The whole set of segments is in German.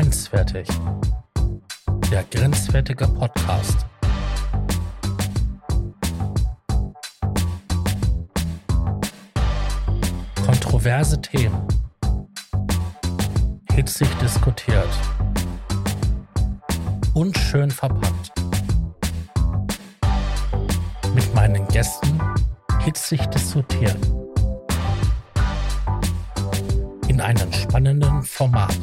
Grenzwertig. Der grenzwertige Podcast. Kontroverse Themen. Hitzig diskutiert. Unschön verpackt. Mit meinen Gästen hitzig diskutieren. In einem spannenden Format.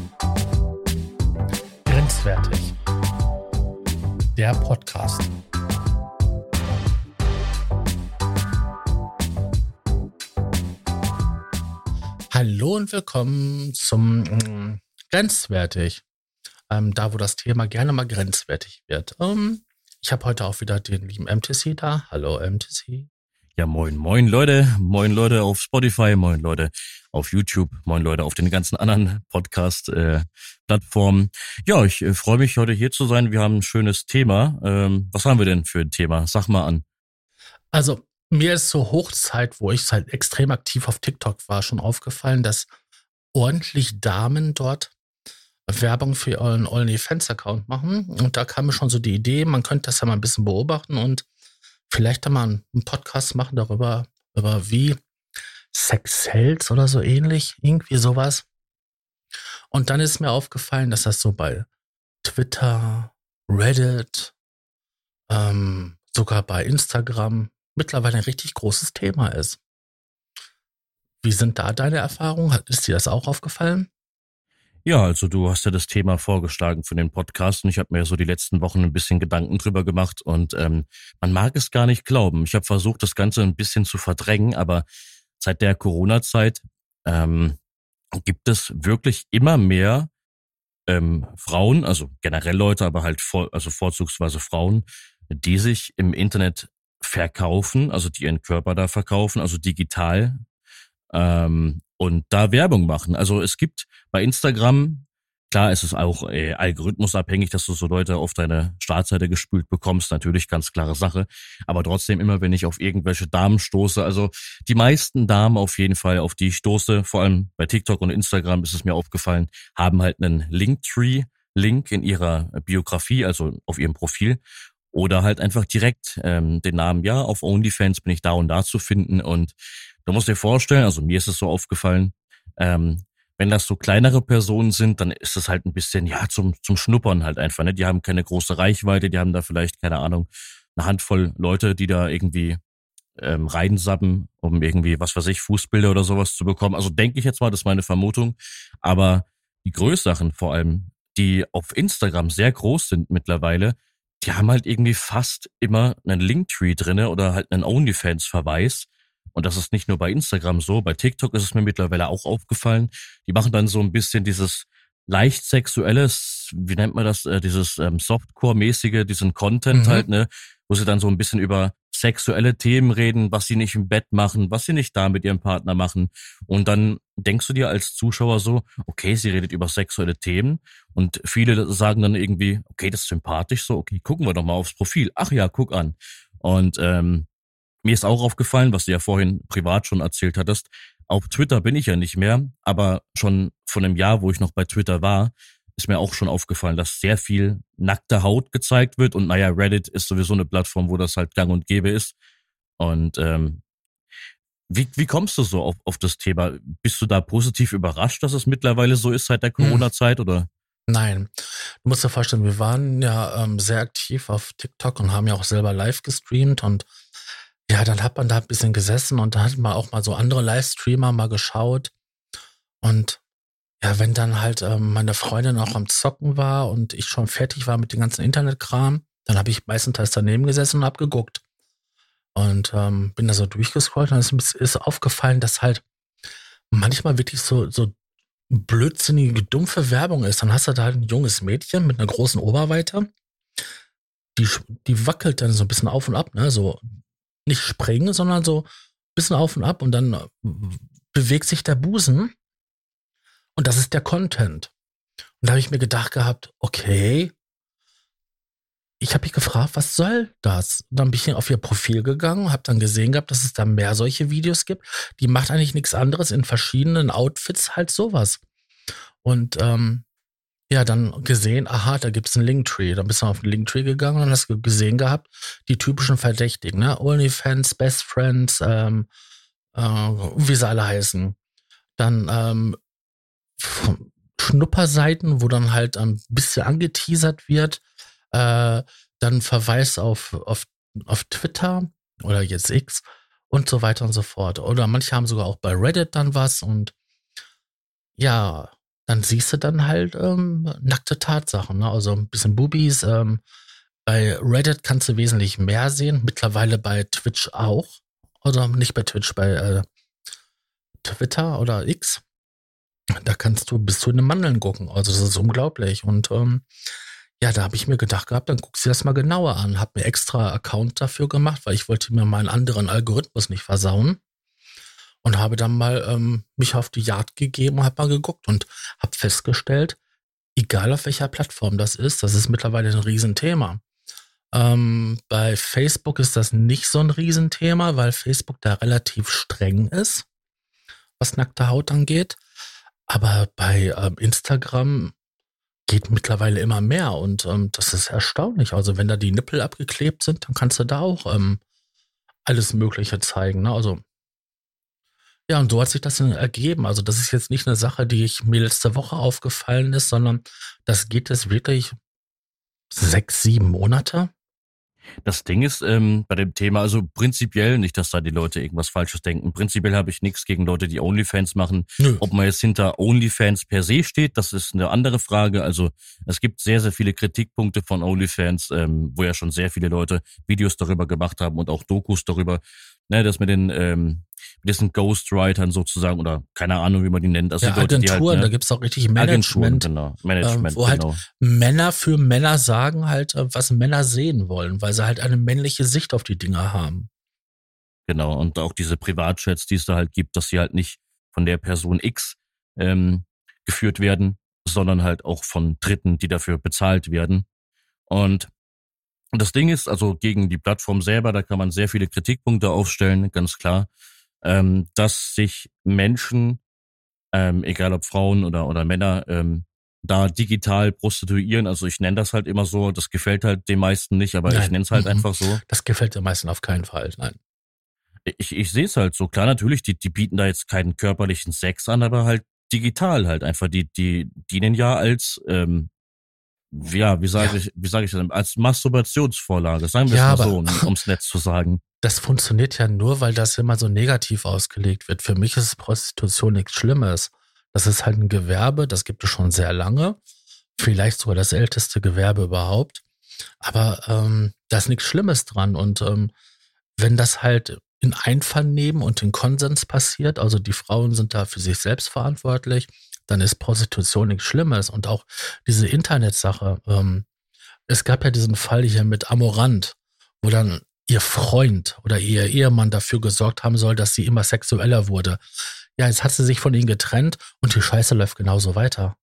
Grenzwertig. Der Podcast. Hallo und willkommen zum mm, Grenzwertig. Ähm, da, wo das Thema gerne mal grenzwertig wird. Ähm, ich habe heute auch wieder den lieben MTC da. Hallo MTC. Ja, moin, moin Leute, moin Leute auf Spotify, moin Leute auf YouTube, moin Leute auf den ganzen anderen Podcast-Plattformen. Äh, ja, ich äh, freue mich heute hier zu sein. Wir haben ein schönes Thema. Ähm, was haben wir denn für ein Thema? Sag mal an. Also mir ist zur Hochzeit, wo ich halt extrem aktiv auf TikTok war, schon aufgefallen, dass ordentlich Damen dort Werbung für euren OnlyFans-Account machen. Und da kam mir schon so die Idee, man könnte das ja mal ein bisschen beobachten und vielleicht da mal einen Podcast machen darüber, über wie Sex Sales oder so ähnlich, irgendwie sowas. Und dann ist mir aufgefallen, dass das so bei Twitter, Reddit, ähm, sogar bei Instagram mittlerweile ein richtig großes Thema ist. Wie sind da deine Erfahrungen? Ist dir das auch aufgefallen? Ja, also du hast ja das Thema vorgeschlagen für den Podcast und ich habe mir so die letzten Wochen ein bisschen Gedanken drüber gemacht und ähm, man mag es gar nicht glauben. Ich habe versucht, das Ganze ein bisschen zu verdrängen, aber seit der Corona-Zeit ähm, gibt es wirklich immer mehr ähm, Frauen, also generell Leute, aber halt vor, also vorzugsweise Frauen, die sich im Internet verkaufen, also die ihren Körper da verkaufen, also digital ähm, und da Werbung machen. Also es gibt bei Instagram, klar ist es auch äh, algorithmusabhängig, dass du so Leute auf deine Startseite gespült bekommst, natürlich ganz klare Sache. Aber trotzdem immer, wenn ich auf irgendwelche Damen stoße, also die meisten Damen auf jeden Fall, auf die ich stoße, vor allem bei TikTok und Instagram ist es mir aufgefallen, haben halt einen Linktree-Link in ihrer Biografie, also auf ihrem Profil oder halt einfach direkt ähm, den Namen, ja, auf OnlyFans bin ich da und da zu finden. Und du musst dir vorstellen, also mir ist es so aufgefallen, ähm, wenn das so kleinere Personen sind, dann ist es halt ein bisschen, ja, zum, zum Schnuppern halt einfach. Ne? Die haben keine große Reichweite, die haben da vielleicht, keine Ahnung, eine Handvoll Leute, die da irgendwie ähm, reinsappen, um irgendwie, was weiß ich, Fußbilder oder sowas zu bekommen. Also denke ich jetzt mal, das ist meine Vermutung. Aber die größeren vor allem, die auf Instagram sehr groß sind mittlerweile, die haben halt irgendwie fast immer einen Linktree drinne oder halt einen OnlyFans-Verweis. Und das ist nicht nur bei Instagram so, bei TikTok ist es mir mittlerweile auch aufgefallen. Die machen dann so ein bisschen dieses leicht sexuelles, wie nennt man das, äh, dieses ähm, Softcore-mäßige, diesen Content mhm. halt, ne, wo sie dann so ein bisschen über sexuelle Themen reden, was sie nicht im Bett machen, was sie nicht da mit ihrem Partner machen. Und dann denkst du dir als Zuschauer so, okay, sie redet über sexuelle Themen. Und viele sagen dann irgendwie, okay, das ist sympathisch so, okay, gucken wir doch mal aufs Profil. Ach ja, guck an. Und ähm, mir ist auch aufgefallen, was du ja vorhin privat schon erzählt hattest. Auf Twitter bin ich ja nicht mehr, aber schon von einem Jahr, wo ich noch bei Twitter war, ist mir auch schon aufgefallen, dass sehr viel nackte Haut gezeigt wird. Und naja, Reddit ist sowieso eine Plattform, wo das halt gang und gäbe ist. Und ähm, wie, wie kommst du so auf, auf das Thema? Bist du da positiv überrascht, dass es mittlerweile so ist seit der hm. Corona-Zeit oder? Nein. Du musst dir vorstellen, wir waren ja ähm, sehr aktiv auf TikTok und haben ja auch selber live gestreamt und ja, dann hat man da ein bisschen gesessen und da hat man auch mal so andere Livestreamer mal geschaut und ja, wenn dann halt ähm, meine Freundin auch am Zocken war und ich schon fertig war mit dem ganzen Internetkram, dann habe ich meistenteils daneben gesessen und hab geguckt. Und ähm, bin da so durchgescrollt und es ist aufgefallen, dass halt manchmal wirklich so, so blödsinnige, dumpfe Werbung ist. Dann hast du da halt ein junges Mädchen mit einer großen Oberweite. Die, die wackelt dann so ein bisschen auf und ab, ne? So nicht springen, sondern so ein bisschen auf und ab und dann äh, bewegt sich der Busen und das ist der Content. Und da habe ich mir gedacht gehabt, okay, ich habe mich gefragt, was soll das? Dann bin ich auf ihr Profil gegangen, habe dann gesehen gehabt, dass es da mehr solche Videos gibt. Die macht eigentlich nichts anderes in verschiedenen Outfits halt sowas. Und ähm, ja, dann gesehen, aha, da gibt's einen Linktree. Dann bist du auf den Linktree gegangen und hast gesehen gehabt, die typischen Verdächtigen, ne? OnlyFans, Best Friends, ähm, äh, wie sie alle heißen. Dann ähm, Schnupperseiten, wo dann halt ein bisschen angeteasert wird. Äh, dann Verweis auf, auf, auf Twitter oder jetzt X und so weiter und so fort. Oder manche haben sogar auch bei Reddit dann was und ja, dann siehst du dann halt ähm, nackte Tatsachen, ne? also ein bisschen Boobies. Ähm, bei Reddit kannst du wesentlich mehr sehen, mittlerweile bei Twitch auch. Oder nicht bei Twitch, bei äh, Twitter oder X. Da kannst du bis zu den Mandeln gucken. Also das ist unglaublich. Und ähm, ja, da habe ich mir gedacht gehabt, dann guckst du das mal genauer an. Hab mir extra Account dafür gemacht, weil ich wollte mir meinen anderen Algorithmus nicht versauen und habe dann mal ähm, mich auf die Jagd gegeben und habe mal geguckt und habe festgestellt, egal auf welcher Plattform das ist, das ist mittlerweile ein Riesenthema. Ähm, bei Facebook ist das nicht so ein Riesenthema, weil Facebook da relativ streng ist, was nackte Haut angeht. Aber bei ähm, Instagram geht mittlerweile immer mehr und ähm, das ist erstaunlich. Also wenn da die Nippel abgeklebt sind, dann kannst du da auch ähm, alles Mögliche zeigen. Ne? Also ja, und so hat sich das dann ergeben. Also das ist jetzt nicht eine Sache, die ich mir letzte Woche aufgefallen ist, sondern das geht jetzt wirklich sechs, sieben Monate. Das Ding ist ähm, bei dem Thema, also prinzipiell nicht, dass da die Leute irgendwas Falsches denken. Prinzipiell habe ich nichts gegen Leute, die OnlyFans machen. Nö. Ob man jetzt hinter OnlyFans per se steht, das ist eine andere Frage. Also es gibt sehr, sehr viele Kritikpunkte von OnlyFans, ähm, wo ja schon sehr viele Leute Videos darüber gemacht haben und auch Dokus darüber ne, das mit den ähm, mit diesen Ghostwritern sozusagen oder keine Ahnung, wie man die nennt. Also ja, die Leute, Agenturen, die halt, ne, da gibt's auch richtig Management, genau, Management ähm, wo halt genau. halt Männer für Männer sagen halt, äh, was Männer sehen wollen, weil sie halt eine männliche Sicht auf die Dinge haben. Genau, und auch diese Privatchats, die es da halt gibt, dass sie halt nicht von der Person X ähm, geführt werden, sondern halt auch von Dritten, die dafür bezahlt werden. Und und das Ding ist, also gegen die Plattform selber, da kann man sehr viele Kritikpunkte aufstellen, ganz klar, ähm, dass sich Menschen, ähm, egal ob Frauen oder, oder Männer, ähm, da digital prostituieren. Also ich nenne das halt immer so, das gefällt halt den meisten nicht, aber nein. ich nenne es halt mhm. einfach so. Das gefällt den meisten auf keinen Fall, nein. Ich, ich sehe es halt so. Klar, natürlich, die, die bieten da jetzt keinen körperlichen Sex an, aber halt digital halt einfach. Die, die dienen ja als ähm, ja, wie sage ja. ich, wie sage ich das, als Masturbationsvorlage, sagen wir ja, es mal so, um, ums Netz zu sagen. Das funktioniert ja nur, weil das immer so negativ ausgelegt wird. Für mich ist Prostitution nichts Schlimmes. Das ist halt ein Gewerbe, das gibt es schon sehr lange. Vielleicht sogar das älteste Gewerbe überhaupt. Aber ähm, da ist nichts Schlimmes dran. Und ähm, wenn das halt in Einvernehmen und in Konsens passiert, also die Frauen sind da für sich selbst verantwortlich, dann ist Prostitution nichts Schlimmes. Und auch diese Internetsache. Ähm, es gab ja diesen Fall hier mit Amorant, wo dann ihr Freund oder ihr Ehemann dafür gesorgt haben soll, dass sie immer sexueller wurde. Ja, jetzt hat sie sich von ihm getrennt und die Scheiße läuft genauso weiter.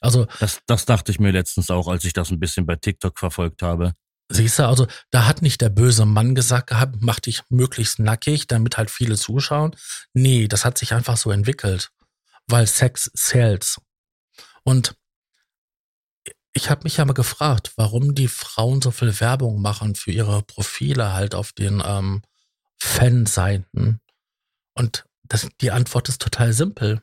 Also das, das dachte ich mir letztens auch, als ich das ein bisschen bei TikTok verfolgt habe. Siehst du, also da hat nicht der böse Mann gesagt gehabt, mach dich möglichst nackig, damit halt viele zuschauen. Nee, das hat sich einfach so entwickelt weil Sex sells. Und ich habe mich ja mal gefragt, warum die Frauen so viel Werbung machen für ihre Profile halt auf den ähm, Fanseiten. Und das, die Antwort ist total simpel.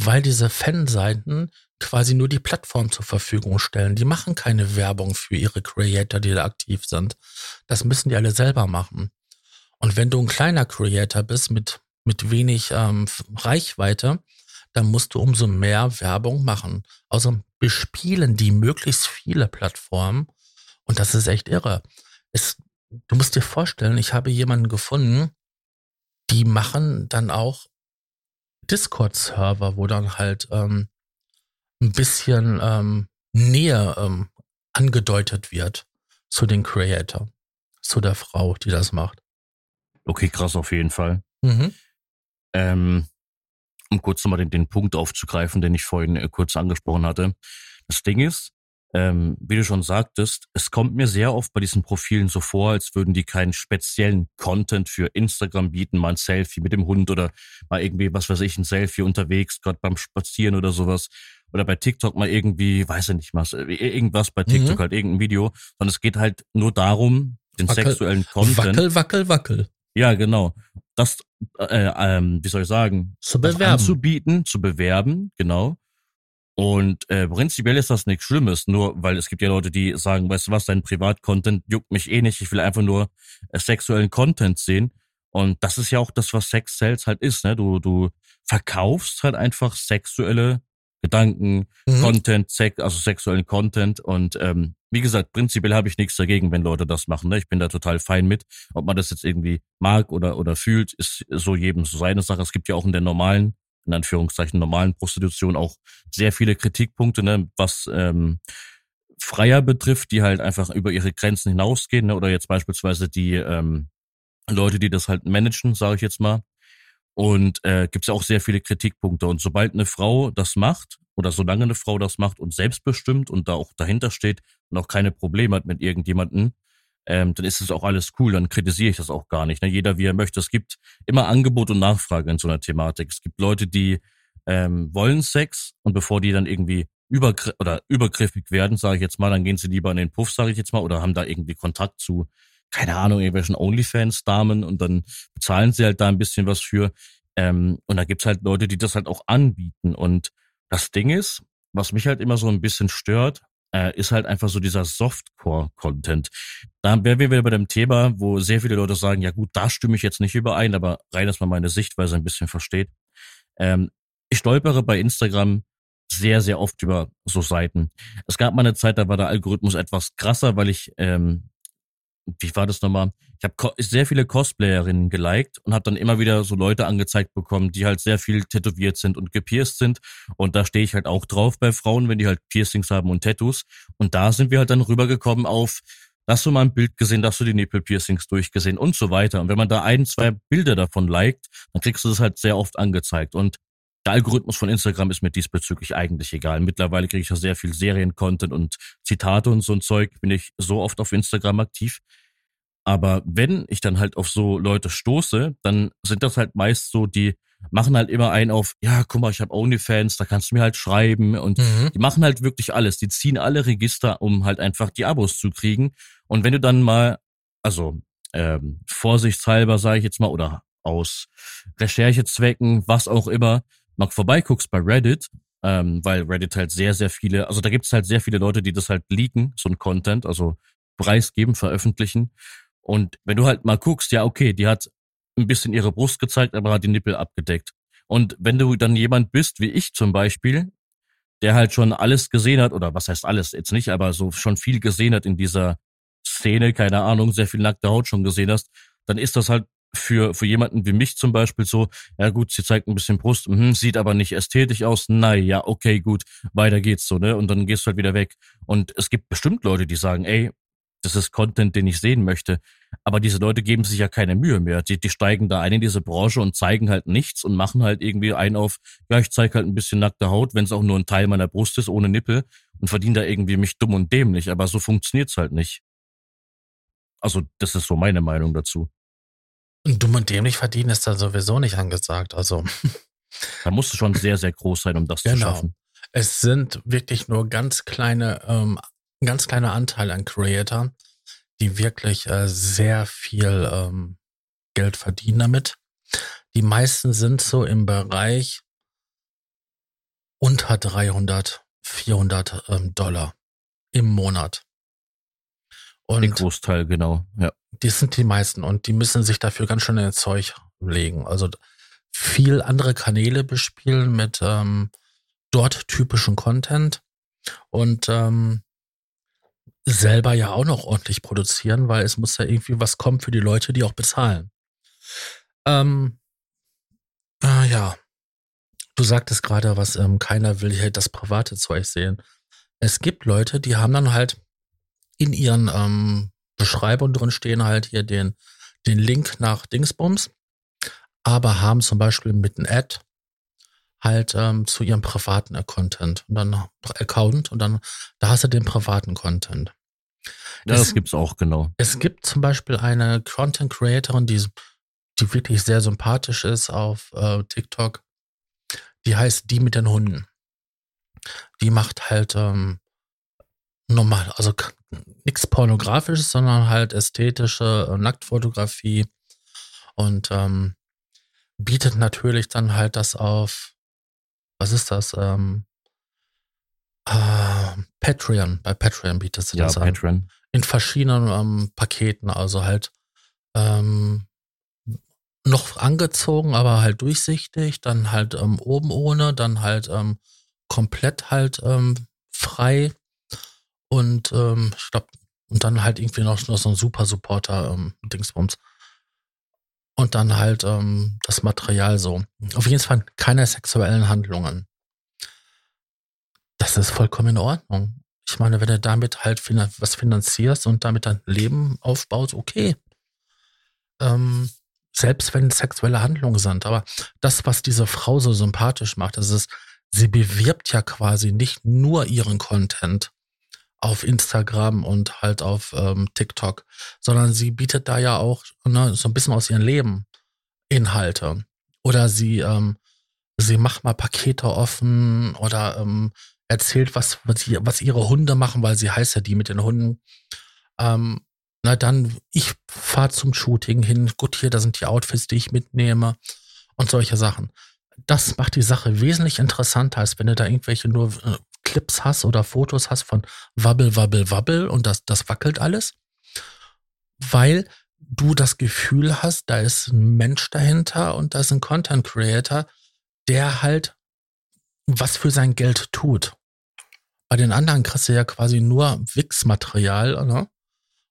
Weil diese Fanseiten quasi nur die Plattform zur Verfügung stellen. Die machen keine Werbung für ihre Creator, die da aktiv sind. Das müssen die alle selber machen. Und wenn du ein kleiner Creator bist mit, mit wenig ähm, Reichweite, dann musst du umso mehr Werbung machen. Also bespielen die möglichst viele Plattformen und das ist echt irre. Es, du musst dir vorstellen, ich habe jemanden gefunden, die machen dann auch Discord-Server, wo dann halt ähm, ein bisschen ähm, Nähe ähm, angedeutet wird zu den Creator, zu der Frau, die das macht. Okay, krass auf jeden Fall. Mhm. Ähm, um kurz nochmal den, den Punkt aufzugreifen, den ich vorhin äh, kurz angesprochen hatte. Das Ding ist, ähm, wie du schon sagtest, es kommt mir sehr oft bei diesen Profilen so vor, als würden die keinen speziellen Content für Instagram bieten, mal ein Selfie mit dem Hund oder mal irgendwie, was weiß ich, ein Selfie unterwegs, gerade beim Spazieren oder sowas. oder bei TikTok mal irgendwie, weiß ich nicht was, irgendwas bei TikTok mhm. halt irgendein Video, sondern es geht halt nur darum, den wackel, sexuellen Content. Wackel, wackel, wackel. Ja, genau. Das, äh, ähm, wie soll ich sagen, zu bewerben. anzubieten, zu bewerben, genau. Und äh, prinzipiell ist das nichts Schlimmes, nur weil es gibt ja Leute, die sagen, weißt du was, dein Privatcontent juckt mich eh nicht, ich will einfach nur äh, sexuellen Content sehen. Und das ist ja auch das, was Sex Sales halt ist, ne? Du, du verkaufst halt einfach sexuelle Gedanken, mhm. Content, Sex, also sexuellen Content. Und ähm, wie gesagt, prinzipiell habe ich nichts dagegen, wenn Leute das machen. Ne? Ich bin da total fein mit. Ob man das jetzt irgendwie mag oder, oder fühlt, ist so jedem so seine Sache. Es gibt ja auch in der normalen in Anführungszeichen normalen Prostitution auch sehr viele Kritikpunkte, ne, was ähm, Freier betrifft, die halt einfach über ihre Grenzen hinausgehen, ne, oder jetzt beispielsweise die ähm, Leute, die das halt managen, sage ich jetzt mal. Und äh, gibt es ja auch sehr viele Kritikpunkte. Und sobald eine Frau das macht, oder solange eine Frau das macht und selbstbestimmt und da auch dahinter steht und auch keine Probleme hat mit irgendjemanden, ähm, dann ist es auch alles cool, dann kritisiere ich das auch gar nicht. Ne? Jeder, wie er möchte. Es gibt immer Angebot und Nachfrage in so einer Thematik. Es gibt Leute, die ähm, wollen Sex und bevor die dann irgendwie übergr oder übergriffig werden, sage ich jetzt mal, dann gehen sie lieber in den Puff, sage ich jetzt mal, oder haben da irgendwie Kontakt zu, keine Ahnung, irgendwelchen OnlyFans-Damen und dann bezahlen sie halt da ein bisschen was für. Ähm, und da gibt's halt Leute, die das halt auch anbieten. Und das Ding ist, was mich halt immer so ein bisschen stört, äh, ist halt einfach so dieser Softcore-Content. Da wären wir wieder bei dem Thema, wo sehr viele Leute sagen, ja gut, da stimme ich jetzt nicht überein, aber rein, dass man meine Sichtweise ein bisschen versteht. Ähm, ich stolpere bei Instagram sehr, sehr oft über so Seiten. Es gab mal eine Zeit, da war der Algorithmus etwas krasser, weil ich ähm, wie war das nochmal? Ich habe sehr viele Cosplayerinnen geliked und habe dann immer wieder so Leute angezeigt bekommen, die halt sehr viel tätowiert sind und gepierst sind. Und da stehe ich halt auch drauf bei Frauen, wenn die halt Piercings haben und Tattoos. Und da sind wir halt dann rübergekommen auf, hast du mal ein Bild gesehen, hast du die Nippelpiercings durchgesehen und so weiter. Und wenn man da ein, zwei Bilder davon liked, dann kriegst du das halt sehr oft angezeigt. Und der Algorithmus von Instagram ist mir diesbezüglich eigentlich egal. Mittlerweile kriege ich ja sehr viel Serien-Content und Zitate und so ein Zeug. Bin ich so oft auf Instagram aktiv. Aber wenn ich dann halt auf so Leute stoße, dann sind das halt meist so, die machen halt immer einen auf, ja, guck mal, ich habe OnlyFans, da kannst du mir halt schreiben und mhm. die machen halt wirklich alles. Die ziehen alle Register, um halt einfach die Abos zu kriegen. Und wenn du dann mal, also ähm, vorsichtshalber sage ich jetzt mal, oder aus Recherchezwecken, was auch immer, mal vorbeiguckst bei Reddit, ähm, weil Reddit halt sehr, sehr viele, also da gibt es halt sehr viele Leute, die das halt leaken, so ein Content, also preisgeben, veröffentlichen. Und wenn du halt mal guckst, ja, okay, die hat ein bisschen ihre Brust gezeigt, aber hat die Nippel abgedeckt. Und wenn du dann jemand bist, wie ich zum Beispiel, der halt schon alles gesehen hat, oder was heißt alles, jetzt nicht, aber so schon viel gesehen hat in dieser Szene, keine Ahnung, sehr viel nackte Haut schon gesehen hast, dann ist das halt für, für jemanden wie mich zum Beispiel so, ja gut, sie zeigt ein bisschen Brust, mh, sieht aber nicht ästhetisch aus, na ja, okay, gut, weiter geht's so, ne? Und dann gehst du halt wieder weg. Und es gibt bestimmt Leute, die sagen, ey, das ist Content, den ich sehen möchte. Aber diese Leute geben sich ja keine Mühe mehr. Die, die steigen da ein in diese Branche und zeigen halt nichts und machen halt irgendwie einen auf, ja, ich zeige halt ein bisschen nackte Haut, wenn es auch nur ein Teil meiner Brust ist, ohne Nippel und verdiene da irgendwie mich dumm und dämlich. Aber so funktioniert's halt nicht. Also, das ist so meine Meinung dazu. Und dumm und dämlich verdienen ist da sowieso nicht angesagt. Also. Da musst du schon sehr, sehr groß sein, um das genau. zu schaffen. Es sind wirklich nur ganz kleine ähm, ganz kleiner Anteil an Creator, die wirklich äh, sehr viel ähm, Geld verdienen damit. Die meisten sind so im Bereich unter 300, 400 ähm, Dollar im Monat. Und Den Großteil, genau, ja. Die sind die meisten und die müssen sich dafür ganz schön ins Zeug legen. Also viel andere Kanäle bespielen mit ähm, dort typischen Content und ähm, selber ja auch noch ordentlich produzieren, weil es muss ja irgendwie was kommen für die Leute, die auch bezahlen. Ähm, äh, ja, du sagtest gerade, was ähm, keiner will hier das private Zeug sehen. Es gibt Leute, die haben dann halt in ihren ähm, Beschreibungen drin stehen halt hier den, den Link nach Dingsbums, aber haben zum Beispiel mit einem Ad halt ähm, zu ihrem privaten Content und dann Account und dann da hast du den privaten Content. Ja, das gibt's auch, genau. Es gibt zum Beispiel eine Content Creatorin, die, die wirklich sehr sympathisch ist auf äh, TikTok. Die heißt Die mit den Hunden. Die macht halt ähm, normal, also nichts pornografisches, sondern halt ästhetische äh, Nacktfotografie und ähm, bietet natürlich dann halt das auf, was ist das? Ähm, äh, Patreon, bei Patreon bietet sie ja, das Patreon. an. In verschiedenen ähm, Paketen, also halt ähm, noch angezogen, aber halt durchsichtig, dann halt ähm, oben ohne, dann halt ähm, komplett halt ähm, frei und ähm, ich glaube, und dann halt irgendwie noch, noch so ein Super Supporter ähm, Dingsbums. Und dann halt ähm, das Material so. Auf jeden Fall keine sexuellen Handlungen. Das ist vollkommen in Ordnung. Ich meine, wenn du damit halt was finanzierst und damit dein Leben aufbaust, okay. Ähm, selbst wenn sexuelle Handlungen sind. Aber das, was diese Frau so sympathisch macht, das ist, sie bewirbt ja quasi nicht nur ihren Content auf Instagram und halt auf ähm, TikTok, sondern sie bietet da ja auch ne, so ein bisschen aus ihrem Leben Inhalte. Oder sie, ähm, sie macht mal Pakete offen oder ähm, erzählt, was, was, ihre Hunde machen, weil sie heißt ja die mit den Hunden. Ähm, na dann, ich fahre zum Shooting hin, gut, hier, da sind die Outfits, die ich mitnehme und solche Sachen. Das macht die Sache wesentlich interessanter, als wenn du da irgendwelche nur äh, Clips hast oder Fotos hast von Wabbel, Wabbel, Wabbel und das, das wackelt alles. Weil du das Gefühl hast, da ist ein Mensch dahinter und da ist ein Content Creator, der halt was für sein Geld tut. Bei den anderen kriegst du ja quasi nur Wix-Material, ne?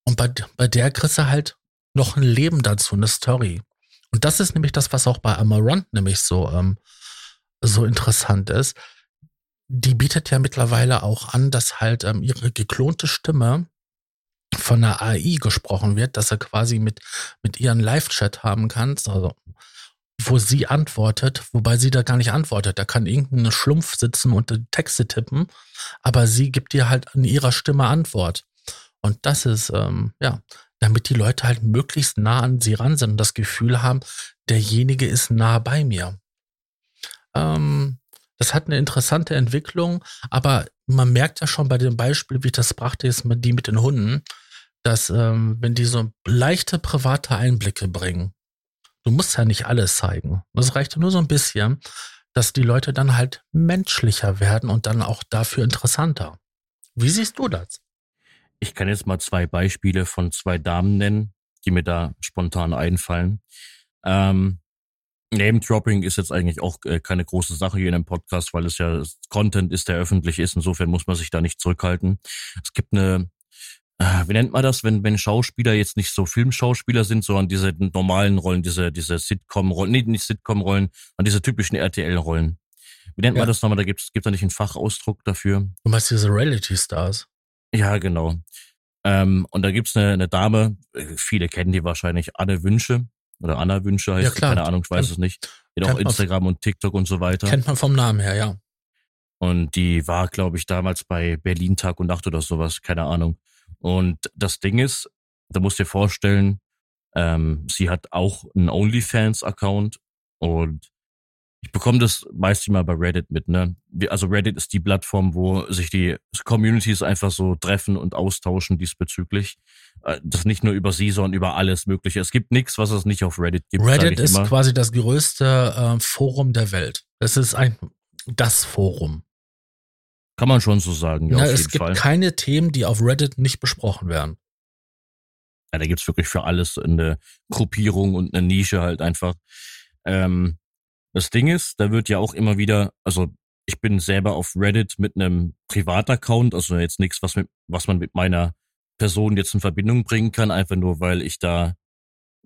Und bei, bei der kriegst du halt noch ein Leben dazu, eine Story. Und das ist nämlich das, was auch bei Amarant nämlich so, ähm, so interessant ist. Die bietet ja mittlerweile auch an, dass halt ähm, ihre geklonte Stimme von der AI gesprochen wird, dass er quasi mit, mit ihren Live-Chat haben kannst, also wo sie antwortet, wobei sie da gar nicht antwortet. Da kann irgendein Schlumpf sitzen und Texte tippen, aber sie gibt dir halt in ihrer Stimme Antwort. Und das ist, ähm, ja, damit die Leute halt möglichst nah an sie ran sind und das Gefühl haben, derjenige ist nah bei mir. Ähm, das hat eine interessante Entwicklung, aber man merkt ja schon bei dem Beispiel, wie ich das brachte, ist die mit den Hunden, dass ähm, wenn die so leichte private Einblicke bringen, du musst ja nicht alles zeigen, das reicht nur so ein bisschen, dass die Leute dann halt menschlicher werden und dann auch dafür interessanter. Wie siehst du das? Ich kann jetzt mal zwei Beispiele von zwei Damen nennen, die mir da spontan einfallen. Ähm, Name-Dropping ist jetzt eigentlich auch äh, keine große Sache hier in dem Podcast, weil es ja Content ist, der öffentlich ist. Insofern muss man sich da nicht zurückhalten. Es gibt eine, äh, wie nennt man das, wenn, wenn Schauspieler jetzt nicht so Filmschauspieler sind, sondern diese normalen Rollen, diese, diese Sitcom-Rollen, nee, nicht Sitcom-Rollen, sondern diese typischen RTL-Rollen. Wie nennt ja. man das nochmal? Da gibt es da nicht einen Fachausdruck dafür. Du meinst diese Reality-Stars? Ja, genau. Ähm, und da gibt's eine, eine Dame, äh, viele kennen die wahrscheinlich, Anne Wünsche oder Anna Wünsche heißt ja, klar. keine Ahnung, ich weiß Kennt, es nicht. Hat auch Instagram und TikTok und so weiter. Kennt man vom Namen her, ja. Und die war, glaube ich, damals bei Berlin Tag und Nacht oder sowas, keine Ahnung. Und das Ding ist, da musst du dir vorstellen, ähm, sie hat auch einen OnlyFans-Account und ich bekomme das meist immer bei Reddit mit, ne? Also Reddit ist die Plattform, wo sich die Communities einfach so treffen und austauschen diesbezüglich. Äh, das nicht nur über sie, sondern über alles Mögliche. Es gibt nichts, was es nicht auf Reddit gibt. Reddit ist immer. quasi das größte äh, Forum der Welt. Es ist ein das Forum. Kann man schon so sagen. Ja, ja es gibt Fall. keine Themen, die auf Reddit nicht besprochen werden. Ja, da gibt's wirklich für alles eine Gruppierung und eine Nische halt einfach. Ähm, das Ding ist, da wird ja auch immer wieder, also ich bin selber auf Reddit mit einem Privataccount, also jetzt nichts, was mit, was man mit meiner Person jetzt in Verbindung bringen kann, einfach nur weil ich da,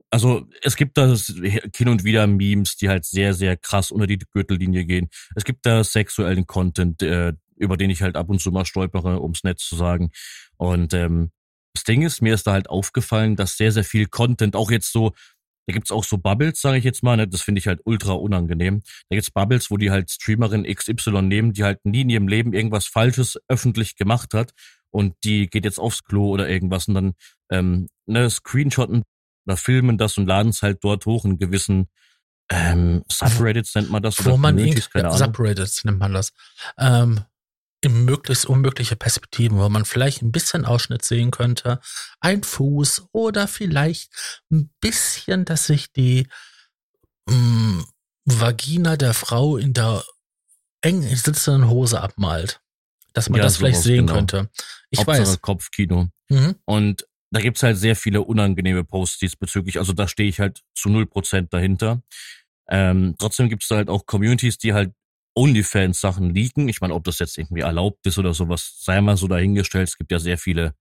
also es gibt da hin und wieder Memes, die halt sehr, sehr krass unter die Gürtellinie gehen. Es gibt da sexuellen Content, äh, über den ich halt ab und zu mal stolpere, ums Netz zu sagen. Und ähm, das Ding ist, mir ist da halt aufgefallen, dass sehr, sehr viel Content, auch jetzt so da gibt's auch so Bubbles, sage ich jetzt mal, ne? das finde ich halt ultra unangenehm. Da gibt's Bubbles, wo die halt Streamerin XY nehmen, die halt nie in ihrem Leben irgendwas Falsches öffentlich gemacht hat und die geht jetzt aufs Klo oder irgendwas und dann ähm, ne, screenshotten oder filmen das und laden es halt dort hoch in gewissen ähm, Subreddits nennt man das. Wo man irgendwie, ja, Subreddits nennt man das. Ähm, in möglichst unmögliche Perspektiven, wo man vielleicht ein bisschen Ausschnitt sehen könnte, ein Fuß oder vielleicht ein bisschen, dass sich die mh, mm, Vagina der Frau in der eng sitzenden Hose abmalt. Dass man ja, das vielleicht sehen genau. könnte. Ich Hauptsache weiß. Kopfkino. Mhm. Und da gibt's halt sehr viele unangenehme Posts diesbezüglich. Also da stehe ich halt zu null Prozent dahinter. Ähm, trotzdem gibt's da halt auch Communities, die halt OnlyFans-Sachen leaken. Ich meine, ob das jetzt irgendwie erlaubt ist oder sowas, sei mal so dahingestellt. Es gibt ja sehr viele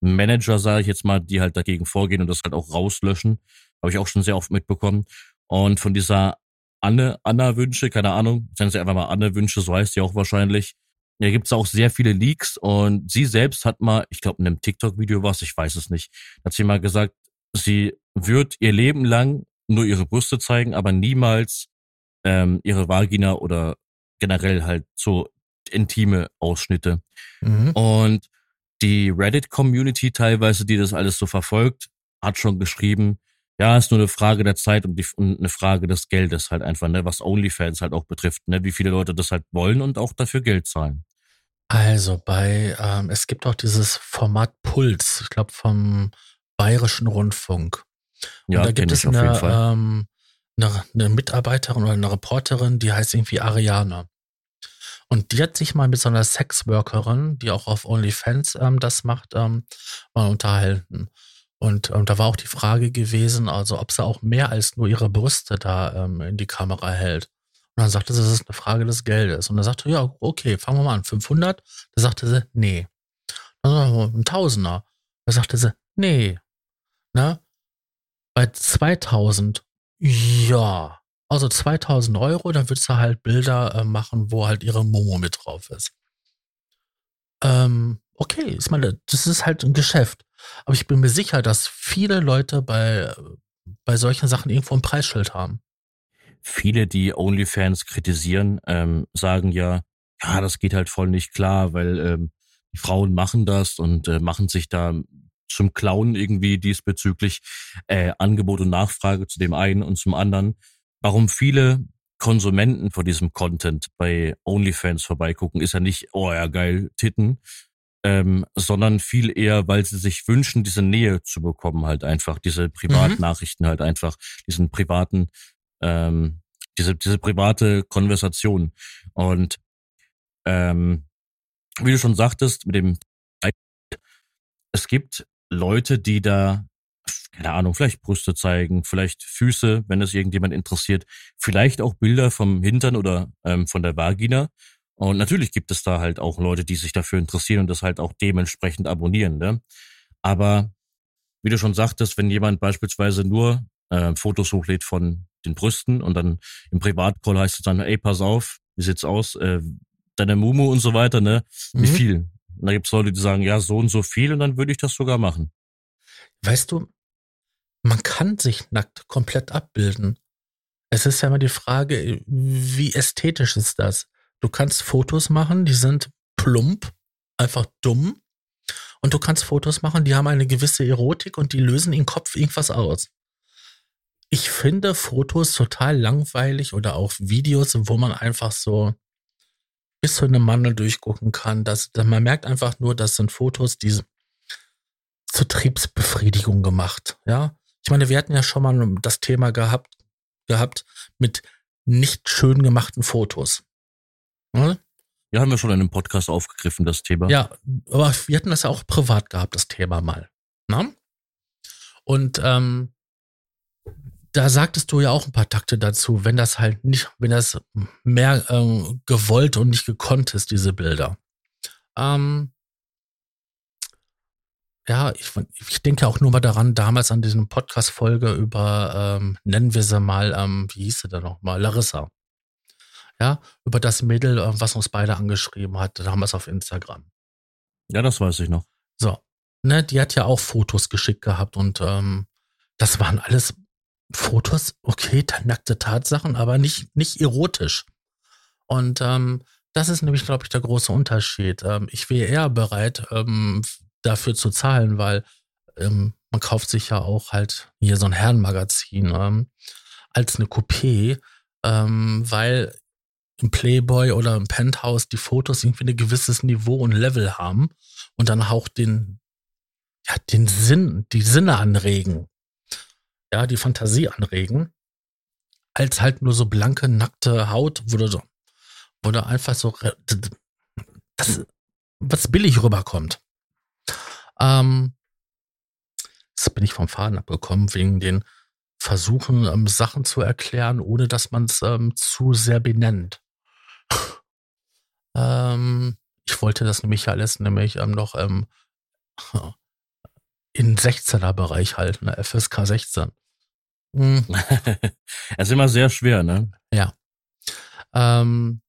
Manager, sage ich jetzt mal, die halt dagegen vorgehen und das halt auch rauslöschen. Habe ich auch schon sehr oft mitbekommen. Und von dieser Anne, Anna-Wünsche, keine Ahnung, nennen sie einfach mal Anne-Wünsche, so heißt sie auch wahrscheinlich. Da gibt's auch sehr viele Leaks und sie selbst hat mal, ich glaube in einem TikTok-Video was, ich weiß es nicht, hat sie mal gesagt, sie wird ihr Leben lang nur ihre Brüste zeigen, aber niemals ähm, ihre Vagina oder generell halt so intime Ausschnitte. Mhm. Und die Reddit-Community teilweise, die das alles so verfolgt, hat schon geschrieben, ja, ist nur eine Frage der Zeit und, die, und eine Frage des Geldes halt einfach, ne, was OnlyFans halt auch betrifft, ne, wie viele Leute das halt wollen und auch dafür Geld zahlen. Also bei, ähm, es gibt auch dieses Format Puls, ich glaube vom Bayerischen Rundfunk. Und ja, da gibt es eine, ähm, eine, eine Mitarbeiterin oder eine Reporterin, die heißt irgendwie Ariane. Und die hat sich mal mit so einer Sexworkerin, die auch auf OnlyFans ähm, das macht, ähm, mal unterhalten. Und ähm, da war auch die Frage gewesen, also ob sie auch mehr als nur ihre Brüste da ähm, in die Kamera hält. Und dann sagte sie, das ist eine Frage des Geldes. Und dann sagte, ja, okay, fangen wir mal an. 500? Da sagte sie, nee. Dann ein Tausender. Da sagte sie, nee. Na? Bei 2000 ja, also 2000 Euro, dann würdest du halt Bilder äh, machen, wo halt ihre Momo mit drauf ist. Ähm, okay, ich meine, das ist halt ein Geschäft. Aber ich bin mir sicher, dass viele Leute bei, bei solchen Sachen irgendwo ein Preisschild haben. Viele, die OnlyFans kritisieren, ähm, sagen ja, ja, das geht halt voll nicht klar, weil ähm, die Frauen machen das und äh, machen sich da zum Clown irgendwie diesbezüglich äh, Angebot und Nachfrage zu dem einen und zum anderen. Warum viele Konsumenten von diesem Content bei OnlyFans vorbeigucken, ist ja nicht, oh ja, geil, Titten, ähm, sondern viel eher, weil sie sich wünschen, diese Nähe zu bekommen, halt einfach, diese Privatnachrichten mhm. halt einfach, diesen privaten, ähm, diese, diese private Konversation. Und ähm, wie du schon sagtest, mit dem es gibt Leute, die da, keine Ahnung, vielleicht Brüste zeigen, vielleicht Füße, wenn es irgendjemand interessiert, vielleicht auch Bilder vom Hintern oder ähm, von der Vagina. Und natürlich gibt es da halt auch Leute, die sich dafür interessieren und das halt auch dementsprechend abonnieren. Ne? Aber wie du schon sagtest, wenn jemand beispielsweise nur äh, Fotos hochlädt von den Brüsten und dann im Privatcall heißt es dann, ey, pass auf, wie sieht's aus? Äh, deine Mumu und so weiter, ne? Mhm. Wie viel? Und da gibt es Leute, die sagen, ja, so und so viel und dann würde ich das sogar machen. Weißt du, man kann sich nackt komplett abbilden. Es ist ja immer die Frage, wie ästhetisch ist das? Du kannst Fotos machen, die sind plump, einfach dumm. Und du kannst Fotos machen, die haben eine gewisse Erotik und die lösen im Kopf irgendwas aus. Ich finde Fotos total langweilig oder auch Videos, wo man einfach so bis zu einem Mandel durchgucken kann. Das, man merkt einfach nur, das sind Fotos, die zur Triebsbefriedigung gemacht. Ja, ich meine, wir hatten ja schon mal das Thema gehabt, gehabt mit nicht schön gemachten Fotos. Hm? Ja, haben wir schon in einem Podcast aufgegriffen, das Thema. Ja, aber wir hatten das ja auch privat gehabt, das Thema mal. Na? Und ähm, da sagtest du ja auch ein paar Takte dazu, wenn das halt nicht, wenn das mehr ähm, gewollt und nicht gekonnt ist, diese Bilder. Ähm, ja, ich, ich denke auch nur mal daran, damals an diesem Podcast-Folge über, ähm, nennen wir sie mal, ähm, wie hieß sie da nochmal, Larissa. Ja, über das Mädel, äh, was uns beide angeschrieben hat, damals auf Instagram. Ja, das weiß ich noch. So, ne, die hat ja auch Fotos geschickt gehabt und ähm, das waren alles Fotos, okay, nackte Tatsachen, aber nicht, nicht erotisch. Und ähm, das ist nämlich, glaube ich, der große Unterschied. Ähm, ich wäre eher bereit, ähm, dafür zu zahlen, weil ähm, man kauft sich ja auch halt hier so ein Herrenmagazin ähm, als eine Coupé, ähm, weil im Playboy oder im Penthouse die Fotos irgendwie ein gewisses Niveau und Level haben und dann auch den, ja, den Sinn, die Sinne anregen. Ja, die Fantasie anregen. Als halt nur so blanke, nackte Haut, wo du so, wo du einfach so, das, was billig rüberkommt. Ähm, jetzt bin ich vom Faden abgekommen wegen den Versuchen, ähm, Sachen zu erklären, ohne dass man es ähm, zu sehr benennt. ähm, ich wollte das nämlich alles nämlich ähm, noch ähm, in 16er Bereich halten, ne, FSK 16. Hm. ist immer sehr schwer, ne? Ja. Ähm,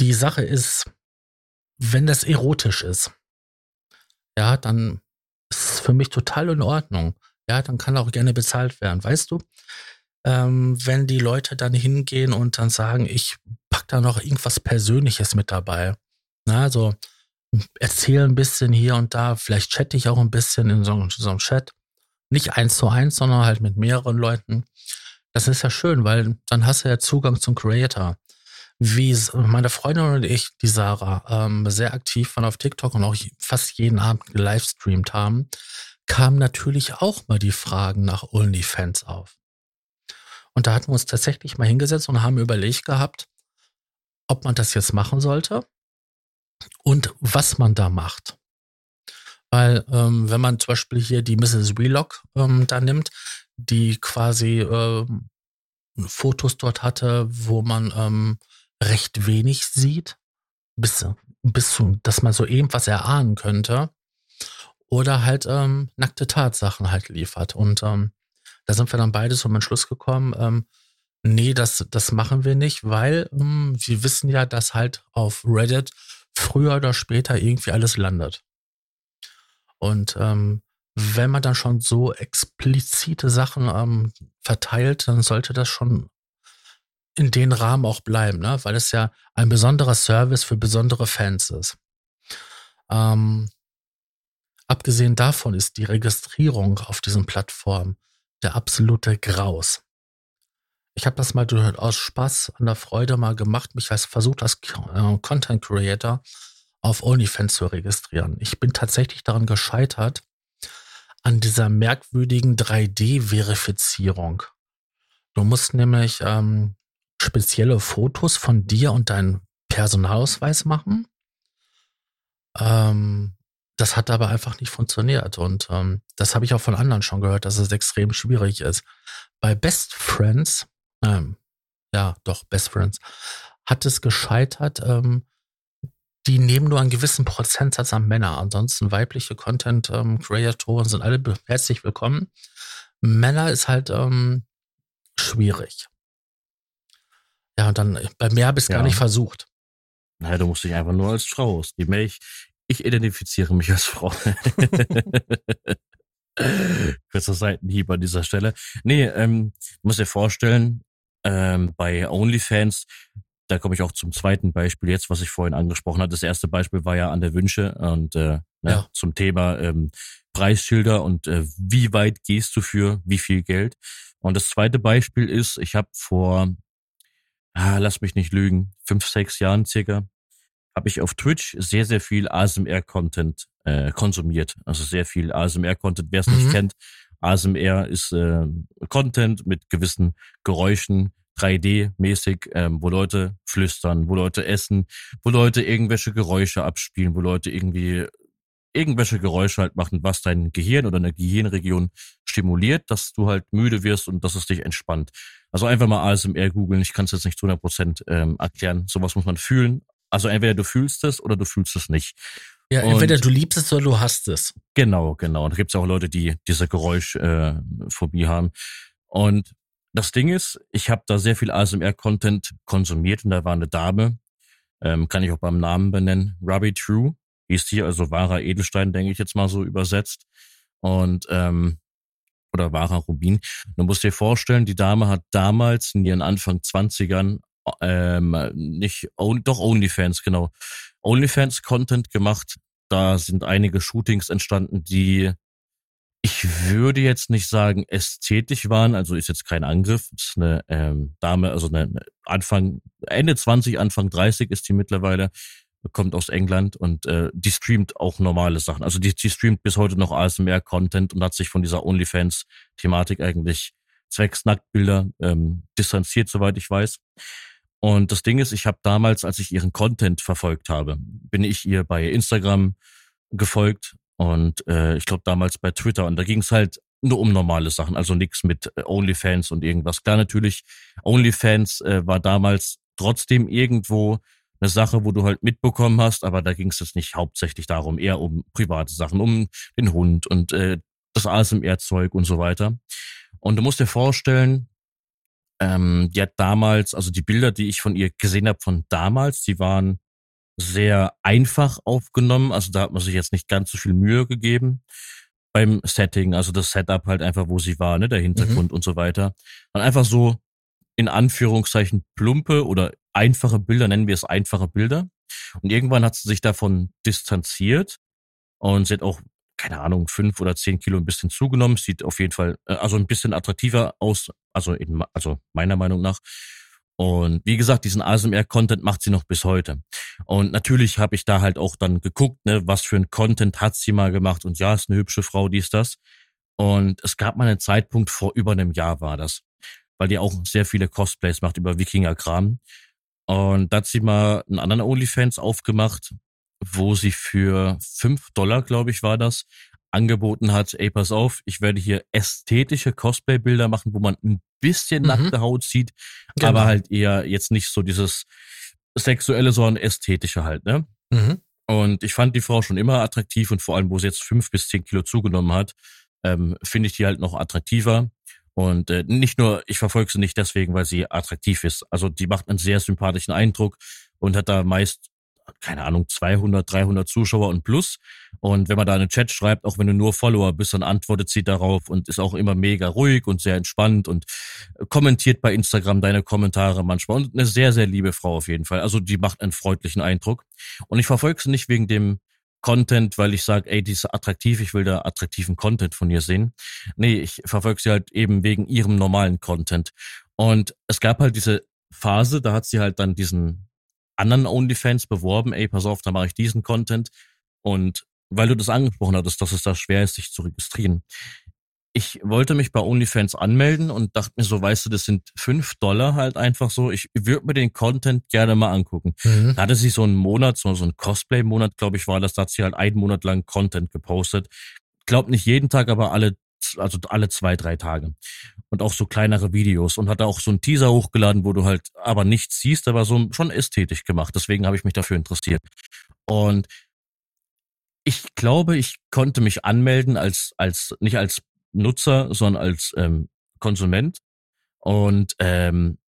die Sache ist, wenn das erotisch ist, ja, dann ist es für mich total in Ordnung. Ja, dann kann auch gerne bezahlt werden, weißt du? Ähm, wenn die Leute dann hingehen und dann sagen, ich pack da noch irgendwas Persönliches mit dabei. Na, also erzähle ein bisschen hier und da, vielleicht chatte ich auch ein bisschen in so, so einem Chat. Nicht eins zu eins, sondern halt mit mehreren Leuten. Das ist ja schön, weil dann hast du ja Zugang zum Creator wie meine Freundin und ich, die Sarah, ähm, sehr aktiv waren auf TikTok und auch fast jeden Abend gelivestreamt haben, kamen natürlich auch mal die Fragen nach OnlyFans auf. Und da hatten wir uns tatsächlich mal hingesetzt und haben überlegt gehabt, ob man das jetzt machen sollte und was man da macht. Weil ähm, wenn man zum Beispiel hier die Mrs. Wheelock ähm, da nimmt, die quasi ähm, Fotos dort hatte, wo man ähm, recht wenig sieht, bis, bis zu, dass man so irgendwas erahnen könnte. Oder halt ähm, nackte Tatsachen halt liefert. Und ähm, da sind wir dann beide zum Entschluss gekommen, nee, das, das machen wir nicht, weil wir wissen ja, dass halt auf Reddit früher oder später irgendwie alles landet. Und ähm, wenn man dann schon so explizite Sachen ähm, verteilt, dann sollte das schon in den Rahmen auch bleiben, ne? weil es ja ein besonderer Service für besondere Fans ist. Ähm, abgesehen davon ist die Registrierung auf diesen Plattformen der absolute Graus. Ich habe das mal aus Spaß an der Freude mal gemacht, mich als versucht als äh, Content Creator auf OnlyFans zu registrieren. Ich bin tatsächlich daran gescheitert, an dieser merkwürdigen 3D-Verifizierung. Du musst nämlich ähm, spezielle Fotos von dir und deinem Personalausweis machen. Ähm, das hat aber einfach nicht funktioniert. Und ähm, das habe ich auch von anderen schon gehört, dass es extrem schwierig ist. Bei Best Friends, ähm, ja, doch, Best Friends, hat es gescheitert. Ähm, die nehmen nur einen gewissen Prozentsatz an Männer. Ansonsten weibliche Content-Creatoren ähm, sind alle herzlich willkommen. Männer ist halt ähm, schwierig. Ja, und dann bei mehr habe ich es ja. gar nicht versucht. Naja, du musst dich einfach nur als Frau ausgeben. Ich, ich identifiziere mich als Frau. Kurzer Seitenhieb an dieser Stelle. Nee, ähm, muss dir vorstellen, ähm, bei OnlyFans, da komme ich auch zum zweiten Beispiel jetzt, was ich vorhin angesprochen hatte. Das erste Beispiel war ja an der Wünsche und äh, ne, ja. zum Thema ähm, Preisschilder und äh, wie weit gehst du für wie viel Geld. Und das zweite Beispiel ist, ich habe vor ah, lass mich nicht lügen, fünf, sechs Jahren circa, habe ich auf Twitch sehr, sehr viel ASMR-Content äh, konsumiert. Also sehr viel ASMR-Content. Wer es mhm. nicht kennt, ASMR ist äh, Content mit gewissen Geräuschen, 3D-mäßig, ähm, wo Leute flüstern, wo Leute essen, wo Leute irgendwelche Geräusche abspielen, wo Leute irgendwie irgendwelche Geräusche halt machen, was dein Gehirn oder eine Gehirnregion stimuliert, dass du halt müde wirst und dass es dich entspannt. Also einfach mal ASMR googeln. Ich kann es jetzt nicht zu 100 Prozent ähm, erklären. Sowas muss man fühlen. Also entweder du fühlst es oder du fühlst es nicht. Ja, und entweder du liebst es oder du hast es. Genau, genau. Und da gibt es auch Leute, die diese Geräuschphobie äh, haben. Und das Ding ist, ich habe da sehr viel ASMR-Content konsumiert und da war eine Dame, ähm, kann ich auch beim Namen benennen, Ruby True, hieß die, also wahrer Edelstein, denke ich jetzt mal so übersetzt. Und ähm, oder wahrer Rubin. Du musst dir vorstellen, die Dame hat damals in ihren Anfang 20ern ähm, nicht, doch OnlyFans, genau. OnlyFans-Content gemacht. Da sind einige Shootings entstanden, die ich würde jetzt nicht sagen ästhetisch waren, also ist jetzt kein Angriff, ist eine ähm, Dame, also eine Anfang, Ende 20, Anfang 30 ist die mittlerweile, kommt aus England und äh, die streamt auch normale Sachen. Also die, die streamt bis heute noch ASMR-Content und hat sich von dieser OnlyFans-Thematik eigentlich zwecks Nacktbilder ähm, distanziert, soweit ich weiß. Und das Ding ist, ich habe damals, als ich ihren Content verfolgt habe, bin ich ihr bei Instagram gefolgt und äh, ich glaube damals bei Twitter und da ging es halt nur um normale Sachen, also nichts mit äh, OnlyFans und irgendwas. Klar, natürlich, OnlyFans äh, war damals trotzdem irgendwo eine Sache, wo du halt mitbekommen hast, aber da ging es jetzt nicht hauptsächlich darum, eher um private Sachen, um den Hund und äh, das ASMR-Zeug und so weiter. Und du musst dir vorstellen, ähm, die hat damals, also die Bilder, die ich von ihr gesehen habe von damals, die waren sehr einfach aufgenommen. Also da hat man sich jetzt nicht ganz so viel Mühe gegeben beim Setting, also das Setup halt einfach, wo sie war, ne, der Hintergrund mhm. und so weiter. Und einfach so in Anführungszeichen plumpe oder einfache Bilder, nennen wir es einfache Bilder. Und irgendwann hat sie sich davon distanziert und sie hat auch, keine Ahnung, fünf oder zehn Kilo ein bisschen zugenommen. Sieht auf jeden Fall, äh, also ein bisschen attraktiver aus, also in, also meiner Meinung nach. Und wie gesagt, diesen ASMR-Content macht sie noch bis heute. Und natürlich habe ich da halt auch dann geguckt, ne, was für ein Content hat sie mal gemacht. Und ja, ist eine hübsche Frau, die ist das. Und es gab mal einen Zeitpunkt, vor über einem Jahr war das, weil die auch sehr viele Cosplays macht über Wikinger-Kram. Und da hat sie mal einen anderen OnlyFans aufgemacht, wo sie für fünf Dollar, glaube ich, war das, angeboten hat, ey, pass auf, ich werde hier ästhetische Cosplay-Bilder machen, wo man ein bisschen mhm. nackte Haut sieht, genau. aber halt eher jetzt nicht so dieses sexuelle, sondern ästhetische halt, ne? Mhm. Und ich fand die Frau schon immer attraktiv und vor allem, wo sie jetzt fünf bis zehn Kilo zugenommen hat, ähm, finde ich die halt noch attraktiver. Und äh, nicht nur, ich verfolge sie nicht deswegen, weil sie attraktiv ist. Also die macht einen sehr sympathischen Eindruck und hat da meist keine Ahnung, 200, 300 Zuschauer und plus. Und wenn man da einen Chat schreibt, auch wenn du nur Follower bist, dann antwortet sie darauf und ist auch immer mega ruhig und sehr entspannt und kommentiert bei Instagram deine Kommentare manchmal. Und eine sehr, sehr liebe Frau auf jeden Fall. Also die macht einen freundlichen Eindruck. Und ich verfolge sie nicht wegen dem Content, weil ich sage, ey, die ist attraktiv, ich will da attraktiven Content von ihr sehen. Nee, ich verfolge sie halt eben wegen ihrem normalen Content. Und es gab halt diese Phase, da hat sie halt dann diesen anderen OnlyFans beworben, ey, pass auf, da mache ich diesen Content. Und weil du das angesprochen hattest, dass es da schwer ist, sich zu registrieren. Ich wollte mich bei OnlyFans anmelden und dachte mir so, weißt du, das sind fünf Dollar halt einfach so. Ich würde mir den Content gerne mal angucken. Mhm. Da hatte sie so einen Monat, so, so einen Cosplay-Monat, glaube ich, war das. Da hat sie halt einen Monat lang Content gepostet. Glaub nicht jeden Tag, aber alle also alle zwei, drei Tage. Und auch so kleinere Videos und hat auch so einen Teaser hochgeladen, wo du halt aber nichts siehst, aber so schon ästhetisch gemacht. Deswegen habe ich mich dafür interessiert. Und ich glaube, ich konnte mich anmelden als, als, nicht als Nutzer, sondern als ähm, Konsument. Und ähm,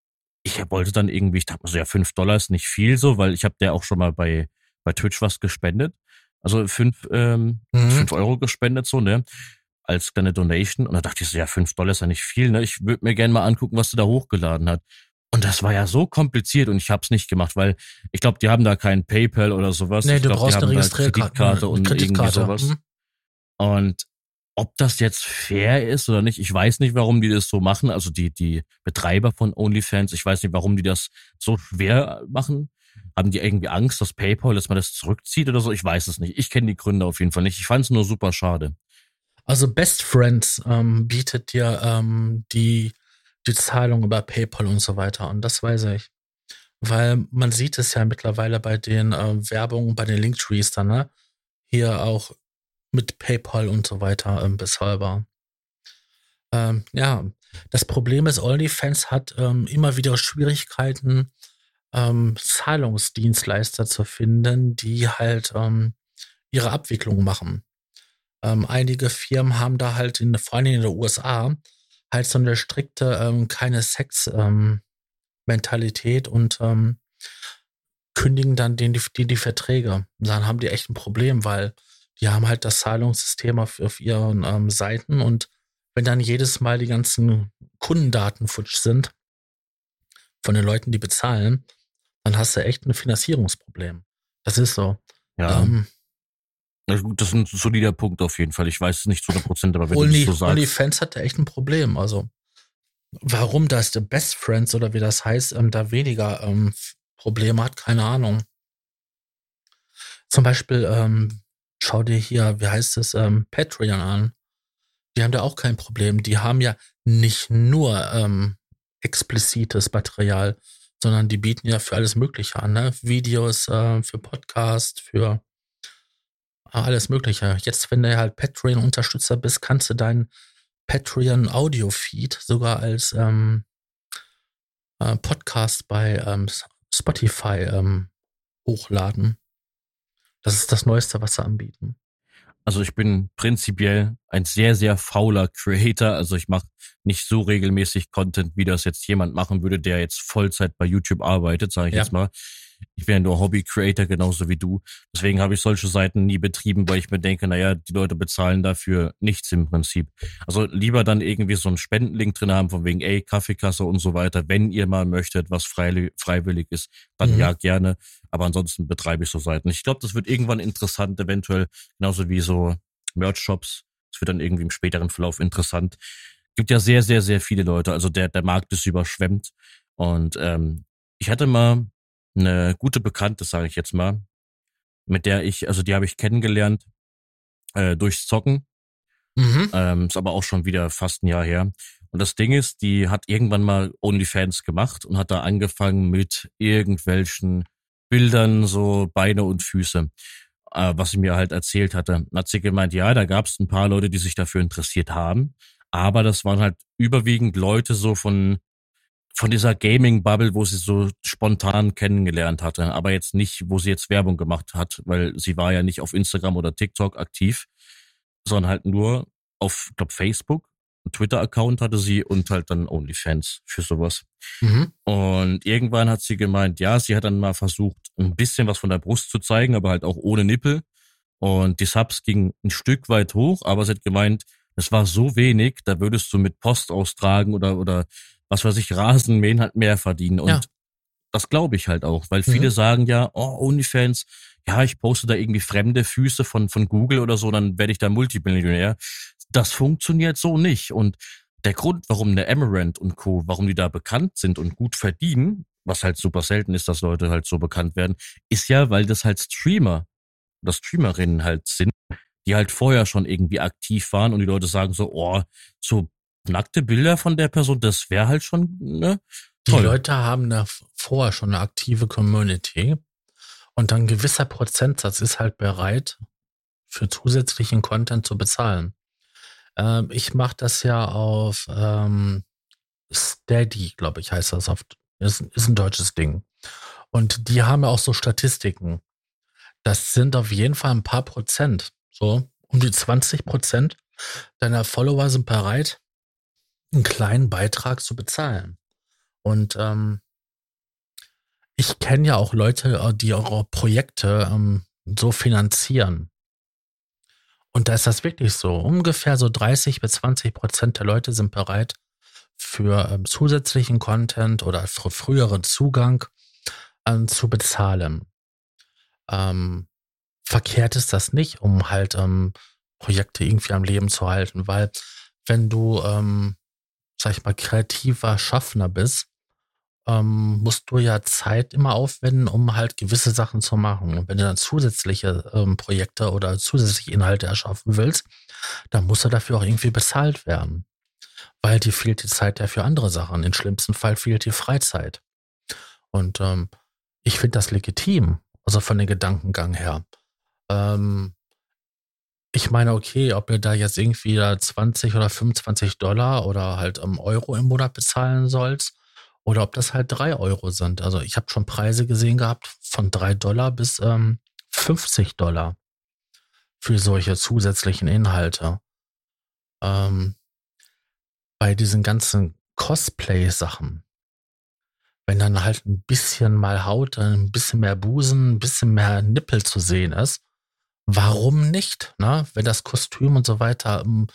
ich wollte dann irgendwie, ich dachte mir so, ja, fünf Dollar ist nicht viel so, weil ich habe der auch schon mal bei, bei Twitch was gespendet. Also fünf, ähm, mhm. fünf Euro gespendet, so, ne? Als kleine Donation. Und da dachte ich so, ja, fünf Dollar ist ja nicht viel. Ne? Ich würde mir gerne mal angucken, was du da hochgeladen hat. Und das war ja so kompliziert und ich habe es nicht gemacht, weil ich glaube, die haben da kein PayPal oder sowas. Nee, ich du glaub, brauchst eine Registrierkarte und Kreditkarte. irgendwie sowas. Mhm. Und ob das jetzt fair ist oder nicht, ich weiß nicht, warum die das so machen. Also die, die Betreiber von OnlyFans, ich weiß nicht, warum die das so schwer machen. Haben die irgendwie Angst, dass PayPal, dass man das zurückzieht oder so? Ich weiß es nicht. Ich kenne die Gründe auf jeden Fall nicht. Ich fand es nur super schade. Also Best Friends ähm, bietet dir ähm, die, die Zahlung über PayPal und so weiter. Und das weiß ich. Weil man sieht es ja mittlerweile bei den äh, Werbungen, bei den Linktrees dann, ne? Hier auch mit PayPal und so weiter ähm, bezahlbar. Ähm, ja, das Problem ist, OnlyFans hat ähm, immer wieder Schwierigkeiten, ähm, Zahlungsdienstleister zu finden, die halt ähm, ihre Abwicklung machen. Ähm, einige Firmen haben da halt, in, vor allem in den USA, halt so eine strikte, ähm, keine Sex-Mentalität ähm, und ähm, kündigen dann den, die, die Verträge. dann haben die echt ein Problem, weil die haben halt das Zahlungssystem auf, auf ihren ähm, Seiten und wenn dann jedes Mal die ganzen Kundendaten futsch sind von den Leuten, die bezahlen, dann hast du echt ein Finanzierungsproblem. Das ist so. Ja. Ähm, Das ist ein solider Punkt auf jeden Fall. Ich weiß es nicht zu 100 Prozent, aber wenn Only, du das so sagst. OnlyFans hatte echt ein Problem. Also, warum das The Best Friends oder wie das heißt, ähm, da weniger ähm, Probleme hat, keine Ahnung. Zum Beispiel, ähm, schau dir hier, wie heißt es, ähm, Patreon an. Die haben da auch kein Problem. Die haben ja nicht nur ähm, explizites Material, sondern die bieten ja für alles Mögliche an, ne? Videos, äh, für Podcast, für alles Mögliche. Jetzt, wenn du halt Patreon-Unterstützer bist, kannst du deinen Patreon-Audio-Feed sogar als ähm, äh, Podcast bei ähm, Spotify ähm, hochladen. Das ist das Neueste, was sie anbieten. Also ich bin prinzipiell ein sehr, sehr fauler Creator. Also ich mache nicht so regelmäßig Content, wie das jetzt jemand machen würde, der jetzt Vollzeit bei YouTube arbeitet, sage ich ja. jetzt mal. Ich bin ja nur Hobby-Creator, genauso wie du. Deswegen habe ich solche Seiten nie betrieben, weil ich mir denke, naja, die Leute bezahlen dafür nichts im Prinzip. Also lieber dann irgendwie so einen Spendenlink drin haben, von wegen, ey, Kaffeekasse und so weiter. Wenn ihr mal möchtet, was freiwillig ist, dann mhm. ja gerne. Aber ansonsten betreibe ich so Seiten. Ich glaube, das wird irgendwann interessant, eventuell genauso wie so Merch-Shops. Das wird dann irgendwie im späteren Verlauf interessant. Gibt ja sehr, sehr, sehr viele Leute. Also der, der Markt ist überschwemmt. Und ähm, ich hatte mal eine gute Bekannte, sage ich jetzt mal, mit der ich, also die habe ich kennengelernt äh, durchs Zocken. Mhm. Ähm, ist aber auch schon wieder fast ein Jahr her. Und das Ding ist, die hat irgendwann mal OnlyFans gemacht und hat da angefangen mit irgendwelchen Bildern, so Beine und Füße, äh, was sie mir halt erzählt hatte. Hat sie gemeint, ja, da gab es ein paar Leute, die sich dafür interessiert haben, aber das waren halt überwiegend Leute so von von dieser Gaming-Bubble, wo sie so spontan kennengelernt hatte, aber jetzt nicht, wo sie jetzt Werbung gemacht hat, weil sie war ja nicht auf Instagram oder TikTok aktiv, sondern halt nur auf, glaube Facebook. Twitter-Account hatte sie und halt dann OnlyFans für sowas. Mhm. Und irgendwann hat sie gemeint, ja, sie hat dann mal versucht, ein bisschen was von der Brust zu zeigen, aber halt auch ohne Nippel. Und die Subs gingen ein Stück weit hoch, aber sie hat gemeint, es war so wenig, da würdest du mit Post austragen oder, oder was weiß ich, Rasenmähen halt mehr verdienen. Und ja. das glaube ich halt auch, weil viele mhm. sagen ja, oh, OnlyFans, ja, ich poste da irgendwie fremde Füße von, von Google oder so, dann werde ich da Multimillionär. Das funktioniert so nicht. Und der Grund, warum der Amaranth und Co., warum die da bekannt sind und gut verdienen, was halt super selten ist, dass Leute halt so bekannt werden, ist ja, weil das halt Streamer oder Streamerinnen halt sind, die halt vorher schon irgendwie aktiv waren und die Leute sagen so, oh, so nackte Bilder von der Person, das wäre halt schon, ne? Toll. Die Leute haben da vorher schon eine aktive Community und dann ein gewisser Prozentsatz ist halt bereit, für zusätzlichen Content zu bezahlen. Ähm, ich mache das ja auf ähm, Steady, glaube ich, heißt das oft. Ist, ist ein deutsches Ding. Und die haben ja auch so Statistiken. Das sind auf jeden Fall ein paar Prozent. So, um die 20 Prozent deiner Follower sind bereit, einen kleinen Beitrag zu bezahlen. Und ähm, ich kenne ja auch Leute, äh, die eure Projekte ähm, so finanzieren. Und da ist das wirklich so. Ungefähr so 30 bis 20 Prozent der Leute sind bereit, für ähm, zusätzlichen Content oder für früheren Zugang ähm, zu bezahlen. Ähm, verkehrt ist das nicht, um halt ähm, Projekte irgendwie am Leben zu halten, weil wenn du ähm, sag ich mal, kreativer Schaffner bist, ähm, musst du ja Zeit immer aufwenden, um halt gewisse Sachen zu machen. Und wenn du dann zusätzliche ähm, Projekte oder zusätzliche Inhalte erschaffen willst, dann muss er dafür auch irgendwie bezahlt werden. Weil dir fehlt die Zeit ja für andere Sachen. Im schlimmsten Fall fehlt die Freizeit. Und ähm, ich finde das legitim, also von dem Gedankengang her. Ähm, ich meine, okay, ob ihr da jetzt irgendwie 20 oder 25 Dollar oder halt um Euro im Monat bezahlen sollt oder ob das halt drei Euro sind. Also ich habe schon Preise gesehen gehabt von drei Dollar bis ähm, 50 Dollar für solche zusätzlichen Inhalte. Ähm, bei diesen ganzen Cosplay-Sachen, wenn dann halt ein bisschen mal Haut, ein bisschen mehr Busen, ein bisschen mehr Nippel zu sehen ist, warum nicht? Ne? Wenn das Kostüm und so weiter ähm,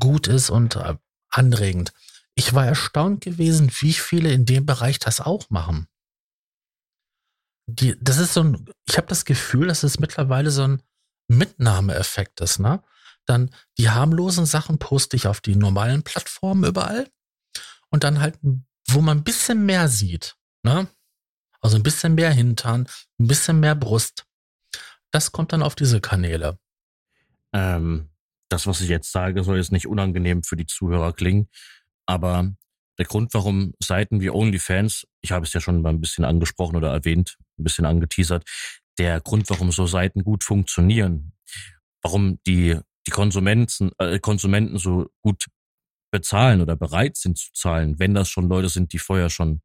gut ist und äh, anregend. Ich war erstaunt gewesen, wie viele in dem Bereich das auch machen. Die, das ist so ein, ich habe das Gefühl, das ist mittlerweile so ein Mitnahmeeffektes, ne? Dann die harmlosen Sachen poste ich auf die normalen Plattformen überall. Und dann halt, wo man ein bisschen mehr sieht, ne? Also ein bisschen mehr Hintern, ein bisschen mehr Brust. Das kommt dann auf diese Kanäle. Ähm, das, was ich jetzt sage, soll jetzt nicht unangenehm für die Zuhörer klingen, aber der Grund, warum Seiten wie OnlyFans, ich habe es ja schon mal ein bisschen angesprochen oder erwähnt, ein bisschen angeteasert, der Grund, warum so Seiten gut funktionieren, warum die, die Konsumenten, äh, Konsumenten so gut bezahlen oder bereit sind zu zahlen, wenn das schon Leute sind, die vorher schon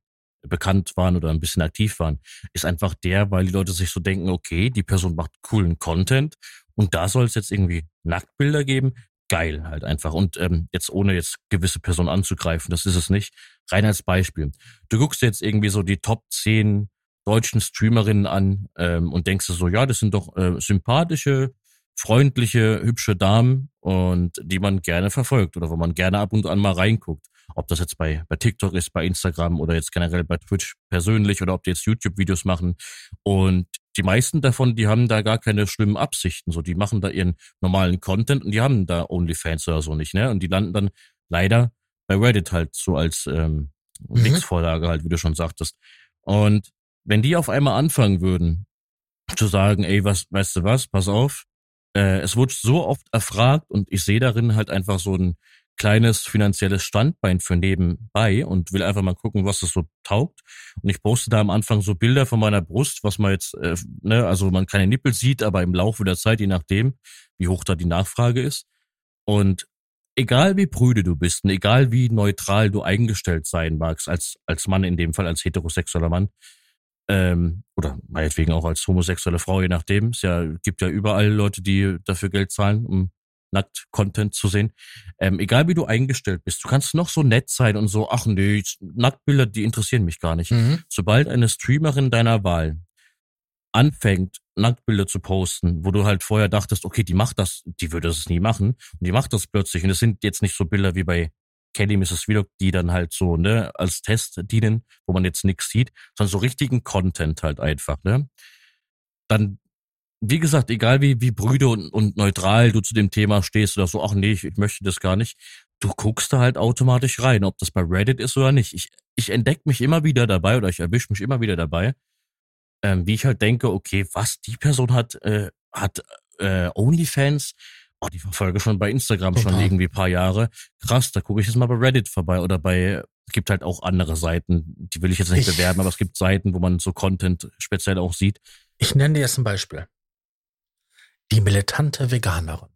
bekannt waren oder ein bisschen aktiv waren, ist einfach der, weil die Leute sich so denken, okay, die Person macht coolen Content und da soll es jetzt irgendwie Nacktbilder geben, geil halt einfach. Und ähm, jetzt ohne jetzt gewisse Personen anzugreifen, das ist es nicht. Rein als Beispiel. Du guckst jetzt irgendwie so die Top 10 deutschen Streamerinnen an ähm, und denkst du so, ja, das sind doch äh, sympathische, freundliche, hübsche Damen und die man gerne verfolgt oder wo man gerne ab und an mal reinguckt. Ob das jetzt bei, bei TikTok ist, bei Instagram oder jetzt generell bei Twitch persönlich oder ob die jetzt YouTube-Videos machen. Und die meisten davon, die haben da gar keine schlimmen Absichten. So, die machen da ihren normalen Content und die haben da OnlyFans oder so nicht, ne? Und die landen dann leider bei Reddit halt so als ähm, mhm. Linksvorlage halt, wie du schon sagtest. Und wenn die auf einmal anfangen würden, zu sagen, ey, was, weißt du was, pass auf, äh, es wurde so oft erfragt und ich sehe darin halt einfach so ein kleines finanzielles Standbein für nebenbei und will einfach mal gucken, was es so taugt. Und ich poste da am Anfang so Bilder von meiner Brust, was man jetzt, äh, ne, also man keine Nippel sieht, aber im Laufe der Zeit, je nachdem, wie hoch da die Nachfrage ist. Und egal wie prüde du bist und egal wie neutral du eingestellt sein magst, als, als Mann in dem Fall, als heterosexueller Mann, ähm, oder meinetwegen auch als homosexuelle Frau, je nachdem. Es ja, gibt ja überall Leute, die dafür Geld zahlen, um Nackt-Content zu sehen. Ähm, egal wie du eingestellt bist, du kannst noch so nett sein und so, ach nee, Nacktbilder, die interessieren mich gar nicht. Mhm. Sobald eine Streamerin deiner Wahl anfängt, Nacktbilder zu posten, wo du halt vorher dachtest, okay, die macht das, die würde das nie machen, und die macht das plötzlich. Und es sind jetzt nicht so Bilder wie bei Kelly Mrs. Vlog, die dann halt so, ne, als Test dienen, wo man jetzt nichts sieht, sondern so richtigen Content halt einfach, ne? Dann wie gesagt, egal wie, wie brüde und, und neutral du zu dem Thema stehst oder so, ach nee, ich, ich möchte das gar nicht, du guckst da halt automatisch rein, ob das bei Reddit ist oder nicht. Ich, ich entdecke mich immer wieder dabei oder ich erwische mich immer wieder dabei, ähm, wie ich halt denke, okay, was, die Person hat, äh, hat äh, OnlyFans, oh, die verfolge schon bei Instagram Total. schon irgendwie paar Jahre. Krass, da gucke ich jetzt mal bei Reddit vorbei oder bei, es gibt halt auch andere Seiten, die will ich jetzt nicht ich, bewerben, aber es gibt Seiten, wo man so Content speziell auch sieht. Ich nenne dir jetzt ein Beispiel. Die militante Veganerin.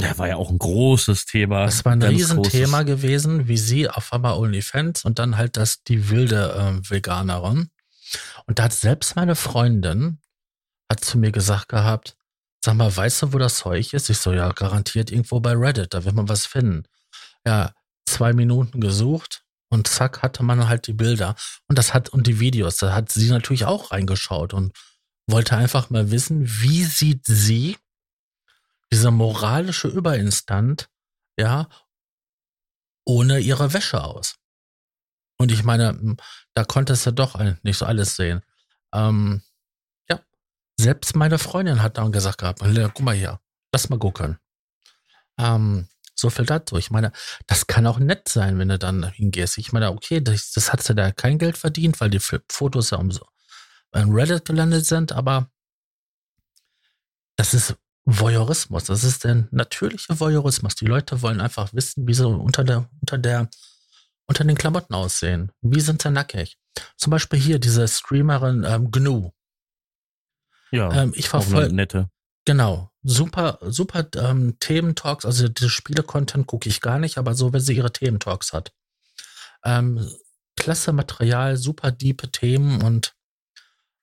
Ja, war ja auch ein großes Thema. Das war ein Riesenthema gewesen, wie sie auf einmal OnlyFans und dann halt das die wilde äh, Veganerin. Und da hat selbst meine Freundin hat zu mir gesagt gehabt, sag mal, weißt du, wo das Zeug ist? Ich so, ja, garantiert irgendwo bei Reddit, da wird man was finden. Ja, zwei Minuten gesucht und zack, hatte man halt die Bilder. Und das hat, und die Videos, da hat sie natürlich auch reingeschaut und wollte einfach mal wissen, wie sieht sie, diese moralische Überinstant, ja, ohne ihre Wäsche aus. Und ich meine, da konntest du doch nicht so alles sehen. Ähm, ja, selbst meine Freundin hat dann gesagt gehabt, guck mal hier, lass mal gucken. Ähm, so viel dazu. Ich meine, das kann auch nett sein, wenn du dann hingehst. Ich meine, okay, das, das hat sie da kein Geld verdient, weil die Fotos ja umso, in Reddit gelandet sind, aber das ist Voyeurismus. Das ist der natürliche Voyeurismus. Die Leute wollen einfach wissen, wie sie unter der, unter der, unter den Klamotten aussehen. Wie sind sie nackig? Zum Beispiel hier diese Streamerin ähm, Gnu. Ja, ähm, ich verfolge nette. Genau, super, super ähm, Thementalks. Also die Spiele-Content gucke ich gar nicht, aber so, wenn sie ihre Thementalks hat. Ähm, klasse Material, super diepe Themen und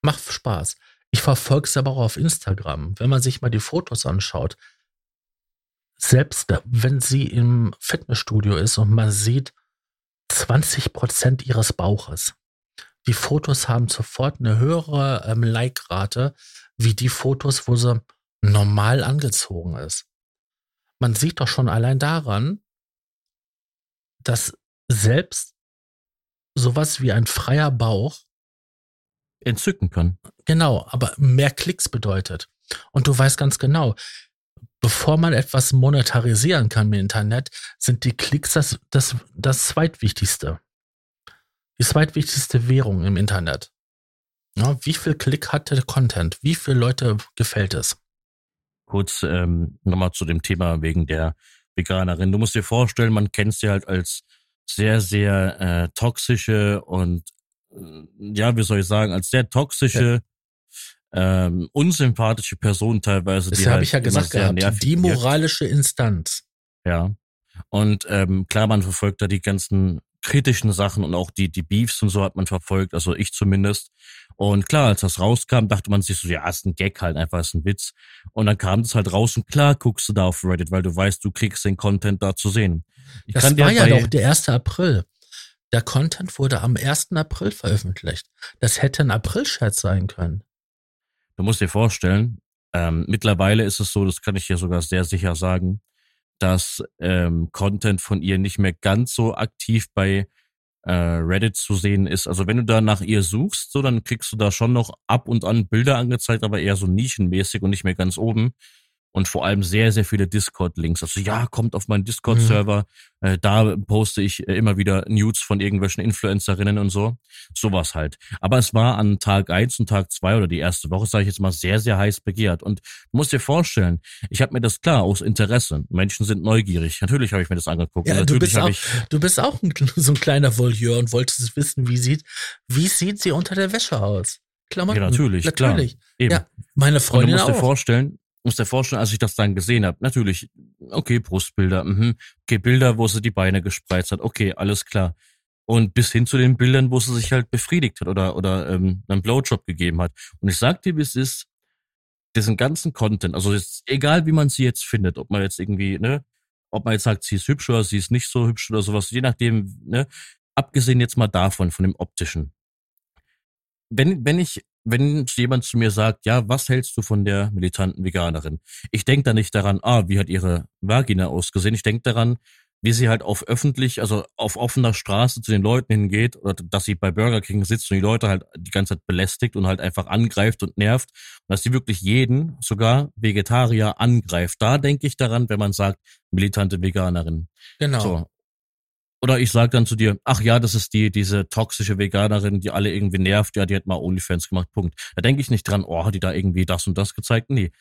Macht Spaß. Ich verfolge es aber auch auf Instagram. Wenn man sich mal die Fotos anschaut, selbst wenn sie im Fitnessstudio ist und man sieht 20 Prozent ihres Bauches. Die Fotos haben sofort eine höhere ähm, Like-Rate wie die Fotos, wo sie normal angezogen ist. Man sieht doch schon allein daran, dass selbst sowas wie ein freier Bauch entzücken kann. Genau, aber mehr Klicks bedeutet. Und du weißt ganz genau, bevor man etwas monetarisieren kann im Internet, sind die Klicks das, das, das zweitwichtigste. Die zweitwichtigste Währung im Internet. Ja, wie viel Klick hat der Content? Wie viele Leute gefällt es? Kurz ähm, nochmal zu dem Thema wegen der Veganerin. Du musst dir vorstellen, man kennt sie halt als sehr, sehr äh, toxische und ja, wie soll ich sagen, als sehr toxische, ja. ähm, unsympathische Person teilweise. Das habe halt ich ja gesagt gehabt, die moralische Instanz. Ja. Und ähm, klar, man verfolgt da die ganzen kritischen Sachen und auch die, die Beefs und so hat man verfolgt, also ich zumindest. Und klar, als das rauskam, dachte man sich so, ja, ist ein Gag halt, einfach ist ein Witz. Und dann kam das halt raus und klar guckst du da auf Reddit, weil du weißt, du kriegst den Content da zu sehen. Ich das war ja doch der 1. April. Der Content wurde am 1. April veröffentlicht. Das hätte ein April-Scherz sein können. Du musst dir vorstellen, ähm, mittlerweile ist es so, das kann ich hier sogar sehr sicher sagen, dass ähm, Content von ihr nicht mehr ganz so aktiv bei äh, Reddit zu sehen ist. Also wenn du da nach ihr suchst, so dann kriegst du da schon noch ab und an Bilder angezeigt, aber eher so nischenmäßig und nicht mehr ganz oben und vor allem sehr, sehr viele Discord-Links. Also ja, kommt auf meinen Discord-Server, mhm. äh, da poste ich äh, immer wieder News von irgendwelchen Influencerinnen und so. Sowas halt. Aber es war an Tag eins und Tag zwei oder die erste Woche, sage ich jetzt mal, sehr, sehr heiß begehrt. Und du musst dir vorstellen, ich habe mir das klar aus Interesse. Menschen sind neugierig. Natürlich habe ich mir das angeguckt. Ja, du, bist auch, du bist auch ein, so ein kleiner Voyeur und wolltest wissen, wie sieht, wie sieht sie unter der Wäsche aus? Klamotten. Ja, natürlich, natürlich. Klar. Eben. Ja, meine Freundin und du musst auch. dir vorstellen, muss dir vorstellen, als ich das dann gesehen habe, natürlich, okay, Brustbilder, mhm, okay, Bilder, wo sie die Beine gespreizt hat, okay, alles klar. Und bis hin zu den Bildern, wo sie sich halt befriedigt hat oder, oder ähm, einen Blowjob gegeben hat. Und ich sag dir, wie es ist, diesen ganzen Content, also jetzt, egal wie man sie jetzt findet, ob man jetzt irgendwie, ne, ob man jetzt sagt, sie ist hübsch oder sie ist nicht so hübsch oder sowas, je nachdem, ne, abgesehen jetzt mal davon, von dem optischen. Wenn, wenn ich wenn jemand zu mir sagt, ja, was hältst du von der militanten Veganerin? Ich denke da nicht daran, ah, wie hat ihre Vagina ausgesehen? Ich denke daran, wie sie halt auf öffentlich, also auf offener Straße zu den Leuten hingeht oder dass sie bei Burger King sitzt und die Leute halt die ganze Zeit belästigt und halt einfach angreift und nervt und dass sie wirklich jeden, sogar Vegetarier, angreift. Da denke ich daran, wenn man sagt, militante Veganerin. Genau. So. Oder ich sage dann zu dir, ach ja, das ist die, diese toxische Veganerin, die alle irgendwie nervt, ja, die hat mal OnlyFans gemacht, Punkt. Da denke ich nicht dran, oh, hat die da irgendwie das und das gezeigt? Nee.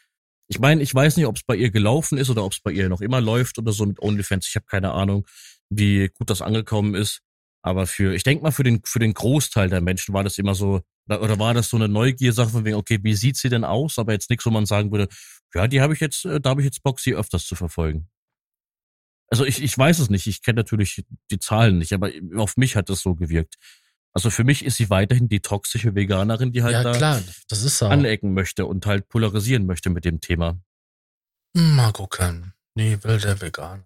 Ich meine, ich weiß nicht, ob es bei ihr gelaufen ist oder ob es bei ihr noch immer läuft oder so mit OnlyFans. Ich habe keine Ahnung, wie gut das angekommen ist. Aber für, ich denke mal, für den, für den Großteil der Menschen war das immer so, oder war das so eine Neugiersache von wegen, okay, wie sieht sie denn aus? Aber jetzt nichts, wo man sagen würde, ja, die habe ich jetzt, äh, da habe ich jetzt Bock, sie öfters zu verfolgen. Also ich, ich weiß es nicht, ich kenne natürlich die Zahlen nicht, aber auf mich hat das so gewirkt. Also für mich ist sie weiterhin die toxische Veganerin, die halt ja, da klar, das ist so. anecken möchte und halt polarisieren möchte mit dem Thema. Mal gucken. Nee, will der Vegan.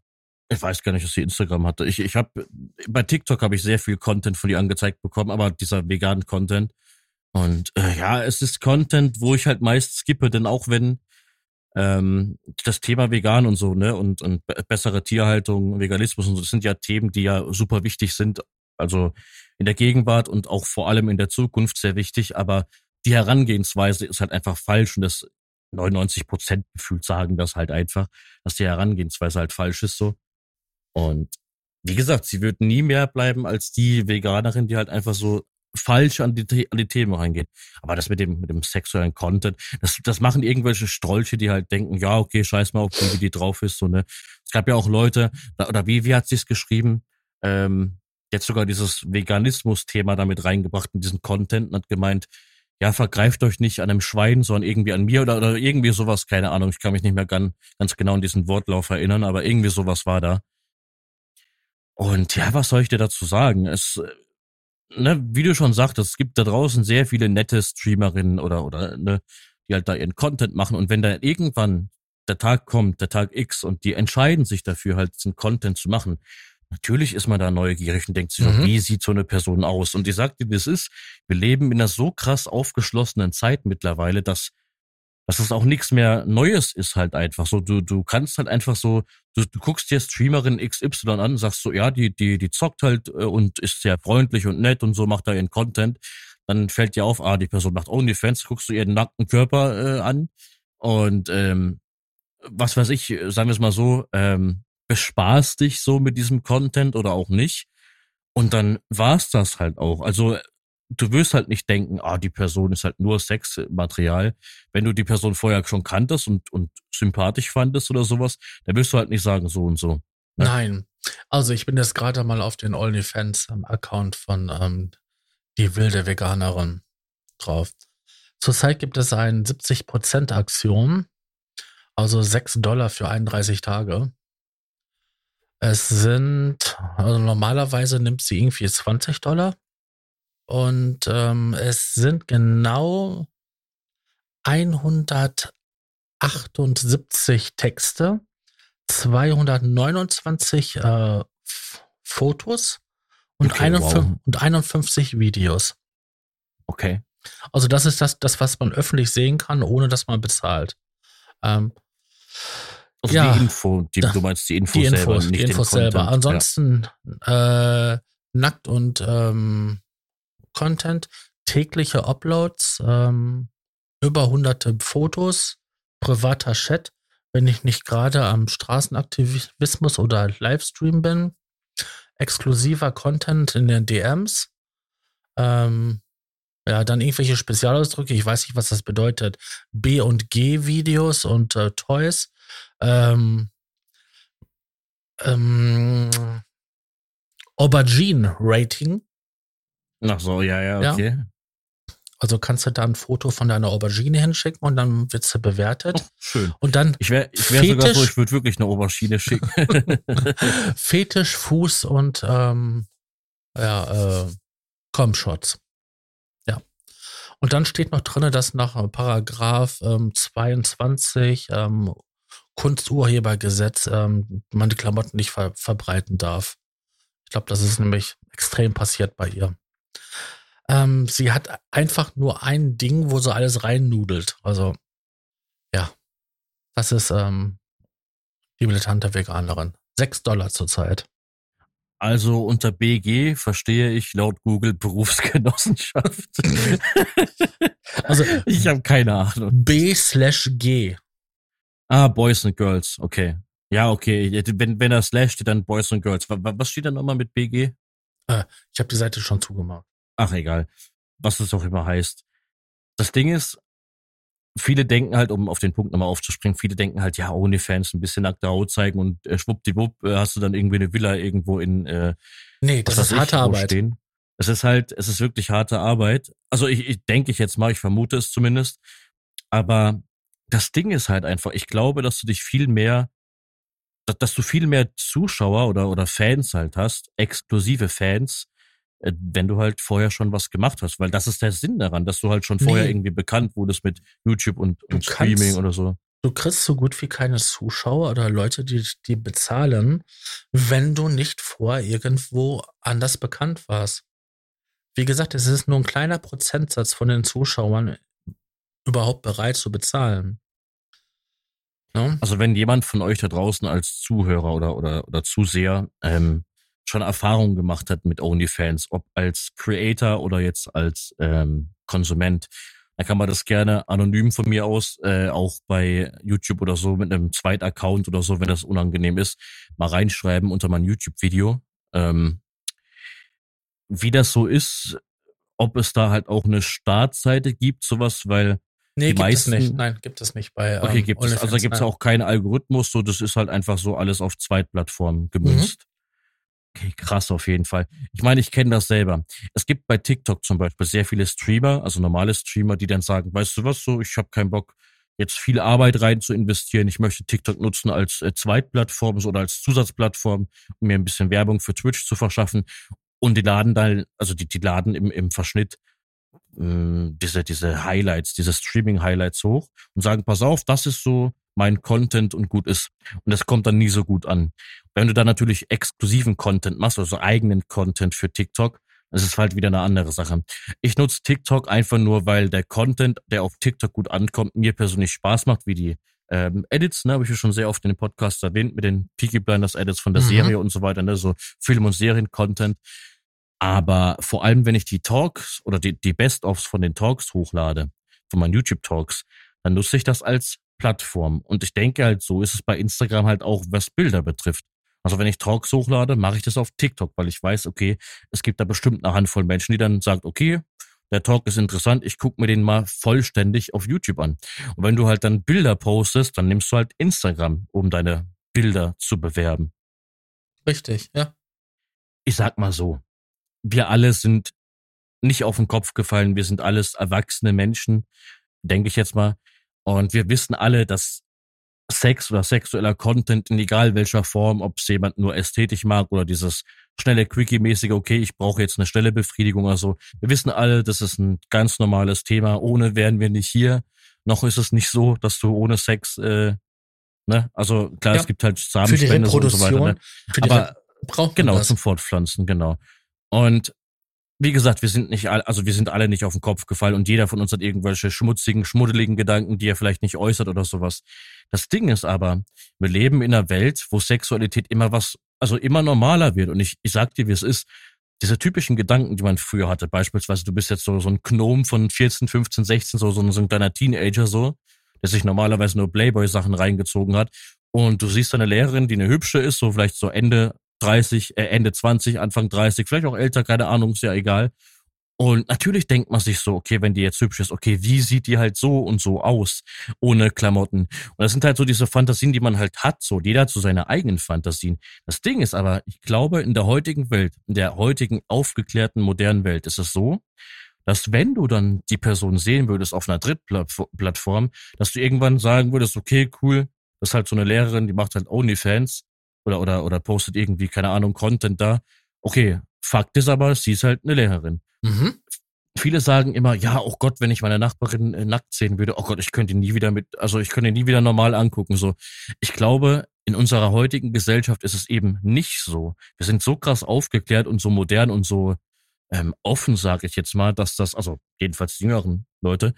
Ich weiß gar nicht, dass sie Instagram hatte. Ich, ich habe bei TikTok habe ich sehr viel Content von ihr angezeigt bekommen, aber dieser veganen Content. Und äh, ja, es ist Content, wo ich halt meist skippe, denn auch wenn ähm, das Thema vegan und so, ne, und, und bessere Tierhaltung, Veganismus und so, das sind ja Themen, die ja super wichtig sind, also in der Gegenwart und auch vor allem in der Zukunft sehr wichtig, aber die Herangehensweise ist halt einfach falsch und das 99 Prozent gefühlt sagen das halt einfach, dass die Herangehensweise halt falsch ist so. Und wie gesagt, sie wird nie mehr bleiben als die Veganerin, die halt einfach so falsch an die, an die Themen reingehen. Aber das mit dem, mit dem sexuellen Content, das, das machen irgendwelche Strolche, die halt denken, ja, okay, scheiß mal auf die, wie die drauf ist, so, ne. Es gab ja auch Leute, oder wie, wie hat sie es geschrieben? Ähm, jetzt sogar dieses Veganismus-Thema damit reingebracht in diesen Content und hat gemeint, ja, vergreift euch nicht an einem Schwein, sondern irgendwie an mir oder, oder irgendwie sowas, keine Ahnung. Ich kann mich nicht mehr ganz, ganz genau an diesen Wortlauf erinnern, aber irgendwie sowas war da. Und ja, was soll ich dir dazu sagen? Es, ne, wie du schon sagtest, es gibt da draußen sehr viele nette Streamerinnen oder, oder, ne, die halt da ihren Content machen und wenn da irgendwann der Tag kommt, der Tag X und die entscheiden sich dafür halt diesen Content zu machen, natürlich ist man da neugierig und denkt sich, mhm. wie sieht so eine Person aus? Und ich sag dir, wie es ist, wir leben in einer so krass aufgeschlossenen Zeit mittlerweile, dass dass es auch nichts mehr Neues ist halt einfach so. Du, du kannst halt einfach so, du, du guckst dir Streamerin XY an, sagst so, ja, die, die, die zockt halt äh, und ist sehr freundlich und nett und so macht da ihren Content. Dann fällt dir auf, ah, die Person macht OnlyFans, guckst du ihren nackten Körper äh, an und ähm, was weiß ich, sagen wir es mal so, ähm, bespaßt dich so mit diesem Content oder auch nicht. Und dann war's das halt auch. Also du wirst halt nicht denken, ah, die Person ist halt nur Sexmaterial. Wenn du die Person vorher schon kanntest und, und sympathisch fandest oder sowas, dann wirst du halt nicht sagen, so und so. Ne? Nein. Also ich bin jetzt gerade mal auf den OnlyFans-Account von ähm, die wilde Veganerin drauf. Zurzeit gibt es eine 70% Aktion, also 6 Dollar für 31 Tage. Es sind, also normalerweise nimmt sie irgendwie 20 Dollar. Und ähm, es sind genau 178 Texte, 229 äh, Fotos und, okay, 51, wow. und 51 Videos. Okay. Also das ist das, das, was man öffentlich sehen kann, ohne dass man bezahlt. Ähm, also ja, die Info, die, du meinst die Info die selber, Infos, nicht die Infos selber. Ansonsten ja. äh, nackt und ähm, Content, tägliche Uploads, ähm, über hunderte Fotos, privater Chat, wenn ich nicht gerade am Straßenaktivismus oder Livestream bin, exklusiver Content in den DMs, ähm, ja, dann irgendwelche Spezialausdrücke, ich weiß nicht, was das bedeutet, B- und G-Videos und äh, Toys, ähm, ähm, Aubergine-Rating. Ach so, ja, ja, okay. Ja? Also kannst du da ein Foto von deiner Aubergine hinschicken und dann wird sie bewertet. Oh, schön. Und dann ich wäre ich wär sogar so, ich würde wirklich eine Aubergine schicken. Fetisch, Fuß und ähm, ja, äh, Com-Shots. Ja. Und dann steht noch drin, dass nach Paragraph ähm, 22 ähm, Kunsturhebergesetz ähm, man die Klamotten nicht ver verbreiten darf. Ich glaube, das ist nämlich extrem passiert bei ihr. Ähm, sie hat einfach nur ein Ding, wo sie alles reinnudelt. Also, ja, das ist ähm, die militante Veganerin. Sechs Dollar zurzeit. Also unter BG verstehe ich laut Google Berufsgenossenschaft. also ich habe keine Ahnung. B slash G. Ah, Boys and Girls, okay. Ja, okay. Wenn, wenn da Slash steht, dann Boys and Girls. Was steht da nochmal mit BG? Äh, ich habe die Seite schon zugemacht. Ach, egal. Was es auch immer heißt. Das Ding ist, viele denken halt, um auf den Punkt nochmal aufzuspringen, viele denken halt, ja, ohne Fans ein bisschen nackte Haut zeigen und äh, schwuppdiwupp äh, hast du dann irgendwie eine Villa irgendwo in äh, Nee, das ist harte Arbeit. Stehen. Es ist halt, es ist wirklich harte Arbeit. Also ich, ich denke ich jetzt mal, ich vermute es zumindest. Aber das Ding ist halt einfach, ich glaube, dass du dich viel mehr, dass, du viel mehr Zuschauer oder, oder Fans halt hast, exklusive Fans, äh, wenn du halt vorher schon was gemacht hast, weil das ist der Sinn daran, dass du halt schon vorher nee. irgendwie bekannt wurdest mit YouTube und, und Streaming kannst, oder so. Du kriegst so gut wie keine Zuschauer oder Leute, die, die bezahlen, wenn du nicht vorher irgendwo anders bekannt warst. Wie gesagt, es ist nur ein kleiner Prozentsatz von den Zuschauern überhaupt bereit zu bezahlen. Ja? Also wenn jemand von euch da draußen als Zuhörer oder, oder, oder Zuseher ähm, schon Erfahrungen gemacht hat mit OnlyFans, ob als Creator oder jetzt als ähm, Konsument, dann kann man das gerne anonym von mir aus, äh, auch bei YouTube oder so mit einem Zweitaccount oder so, wenn das unangenehm ist, mal reinschreiben unter mein YouTube-Video. Ähm, wie das so ist, ob es da halt auch eine Startseite gibt, sowas, weil Nee, die gibt meisten, es nicht. Nein, gibt es nicht bei. Okay, ähm, gibt es. Also gibt es auch keinen Algorithmus, so das ist halt einfach so alles auf Zweitplattformen gemünzt. Mhm. Okay, krass auf jeden Fall. Ich meine, ich kenne das selber. Es gibt bei TikTok zum Beispiel sehr viele Streamer, also normale Streamer, die dann sagen, weißt du was, so ich habe keinen Bock, jetzt viel Arbeit rein zu investieren. Ich möchte TikTok nutzen als äh, Zweitplattform oder als Zusatzplattform, um mir ein bisschen Werbung für Twitch zu verschaffen. Und die laden dann, also die, die laden im, im Verschnitt mh, diese, diese Highlights, diese Streaming-Highlights hoch und sagen, pass auf, das ist so mein Content und gut ist. Und das kommt dann nie so gut an. Wenn du dann natürlich exklusiven Content machst, also eigenen Content für TikTok, das ist halt wieder eine andere Sache. Ich nutze TikTok einfach nur, weil der Content, der auf TikTok gut ankommt, mir persönlich Spaß macht, wie die ähm, Edits, ne, habe ich ja schon sehr oft in den Podcast erwähnt, mit den Peaky Blinders Edits von der mhm. Serie und so weiter, ne, so Film- und Serien-Content. Aber vor allem, wenn ich die Talks oder die, die Best-ofs von den Talks hochlade, von meinen YouTube-Talks, dann nutze ich das als Plattform. Und ich denke halt, so ist es bei Instagram halt auch, was Bilder betrifft. Also wenn ich Talks hochlade, mache ich das auf TikTok, weil ich weiß, okay, es gibt da bestimmt eine Handvoll Menschen, die dann sagt, okay, der Talk ist interessant, ich gucke mir den mal vollständig auf YouTube an. Und wenn du halt dann Bilder postest, dann nimmst du halt Instagram, um deine Bilder zu bewerben. Richtig, ja. Ich sag mal so, wir alle sind nicht auf den Kopf gefallen, wir sind alles erwachsene Menschen, denke ich jetzt mal. Und wir wissen alle, dass Sex oder sexueller Content in egal welcher Form, ob es jemand nur ästhetisch mag oder dieses schnelle, quickie-mäßige, okay, ich brauche jetzt eine schnelle Befriedigung oder so. Wir wissen alle, das ist ein ganz normales Thema. Ohne wären wir nicht hier. Noch ist es nicht so, dass du ohne Sex, äh, ne, also klar, ja. es gibt halt Samenspende und so weiter. Ne? Aber braucht genau das. zum Fortpflanzen, genau. Und wie gesagt, wir sind nicht alle, also wir sind alle nicht auf den Kopf gefallen und jeder von uns hat irgendwelche schmutzigen, schmuddeligen Gedanken, die er vielleicht nicht äußert oder sowas. Das Ding ist aber, wir leben in einer Welt, wo Sexualität immer was, also immer normaler wird. Und ich, ich sag dir, wie es ist. Diese typischen Gedanken, die man früher hatte, beispielsweise, du bist jetzt so, so ein Gnom von 14, 15, 16, so, so, so ein kleiner Teenager so, der sich normalerweise nur Playboy-Sachen reingezogen hat. Und du siehst eine Lehrerin, die eine hübsche ist, so vielleicht so Ende 30, äh, Ende 20, Anfang 30, vielleicht auch älter, keine Ahnung, ist ja egal. Und natürlich denkt man sich so, okay, wenn die jetzt hübsch ist, okay, wie sieht die halt so und so aus, ohne Klamotten? Und das sind halt so diese Fantasien, die man halt hat, so jeder zu seiner eigenen Fantasien. Das Ding ist aber, ich glaube, in der heutigen Welt, in der heutigen aufgeklärten modernen Welt ist es so, dass wenn du dann die Person sehen würdest auf einer Drittplattform, dass du irgendwann sagen würdest, okay, cool, das ist halt so eine Lehrerin, die macht halt OnlyFans oder, oder, oder postet irgendwie, keine Ahnung, Content da. Okay, Fakt ist aber, sie ist halt eine Lehrerin. Mhm. Viele sagen immer, ja, oh Gott, wenn ich meine Nachbarin äh, nackt sehen würde, oh Gott, ich könnte nie wieder mit, also ich könnte ihn nie wieder normal angucken, so. Ich glaube, in unserer heutigen Gesellschaft ist es eben nicht so. Wir sind so krass aufgeklärt und so modern und so ähm, offen, sage ich jetzt mal, dass das, also jedenfalls die jüngeren Leute,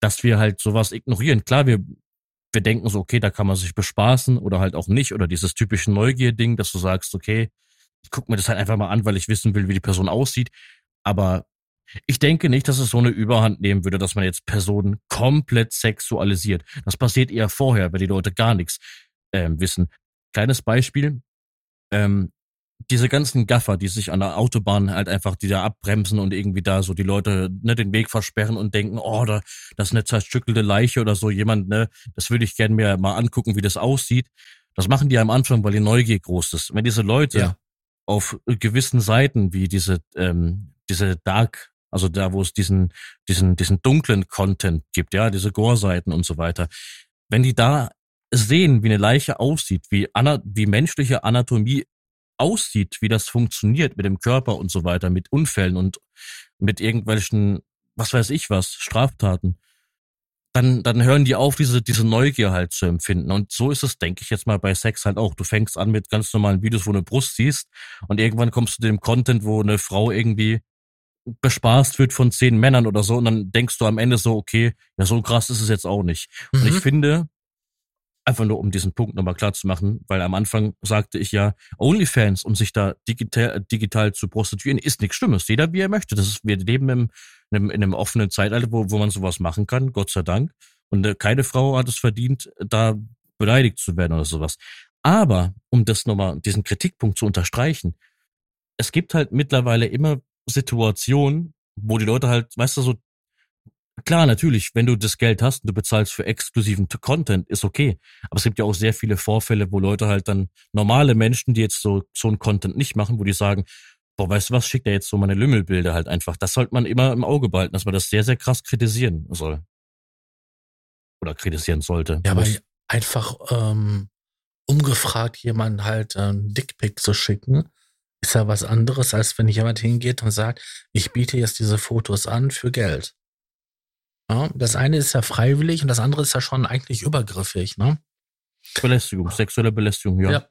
dass wir halt sowas ignorieren. Klar, wir wir denken so, okay, da kann man sich bespaßen oder halt auch nicht. Oder dieses typische Neugier-Ding, dass du sagst, okay, ich guck mir das halt einfach mal an, weil ich wissen will, wie die Person aussieht. Aber ich denke nicht, dass es so eine Überhand nehmen würde, dass man jetzt Personen komplett sexualisiert. Das passiert eher vorher, weil die Leute gar nichts ähm, wissen. Kleines Beispiel. Ähm, diese ganzen Gaffer, die sich an der Autobahn halt einfach, die da abbremsen und irgendwie da so die Leute ne, den Weg versperren und denken, oh, da, das ist eine zerstückelte Leiche oder so jemand, ne, das würde ich gerne mir mal angucken, wie das aussieht. Das machen die am Anfang, weil die Neugier groß ist. Wenn diese Leute ja. auf gewissen Seiten wie diese, ähm, diese Dark, also da, wo es diesen, diesen, diesen dunklen Content gibt, ja, diese Gore-Seiten und so weiter, wenn die da sehen, wie eine Leiche aussieht, wie, ana wie menschliche Anatomie aussieht, wie das funktioniert mit dem Körper und so weiter, mit Unfällen und mit irgendwelchen, was weiß ich was, Straftaten, dann, dann hören die auf, diese, diese Neugier halt zu empfinden. Und so ist es, denke ich jetzt mal, bei Sex halt auch. Du fängst an mit ganz normalen Videos, wo du eine Brust siehst und irgendwann kommst du zu dem Content, wo eine Frau irgendwie bespaßt wird von zehn Männern oder so und dann denkst du am Ende so, okay, ja, so krass ist es jetzt auch nicht. Mhm. Und ich mhm. finde, Einfach nur, um diesen Punkt nochmal klar zu machen, weil am Anfang sagte ich ja, OnlyFans, um sich da digital, digital zu prostituieren, ist nichts Schlimmes. Jeder, wie er möchte. Das ist, wir leben im, in, einem, in einem offenen Zeitalter, wo, wo man sowas machen kann, Gott sei Dank. Und äh, keine Frau hat es verdient, da beleidigt zu werden oder sowas. Aber, um das nochmal, diesen Kritikpunkt zu unterstreichen, es gibt halt mittlerweile immer Situationen, wo die Leute halt, weißt du, so Klar, natürlich, wenn du das Geld hast und du bezahlst für exklusiven Content, ist okay. Aber es gibt ja auch sehr viele Vorfälle, wo Leute halt dann normale Menschen, die jetzt so, so ein Content nicht machen, wo die sagen, boah, weißt du was, schickt er jetzt so meine Lümmelbilder halt einfach. Das sollte man immer im Auge behalten, dass man das sehr, sehr krass kritisieren soll. Oder kritisieren sollte. Ja, aber einfach ähm, umgefragt jemanden halt ähm, Dickpick zu schicken, ist ja was anderes, als wenn jemand hingeht und sagt, ich biete jetzt diese Fotos an für Geld. Ja, das eine ist ja freiwillig und das andere ist ja schon eigentlich übergriffig, ne? Belästigung, sexuelle Belästigung, ja. ja.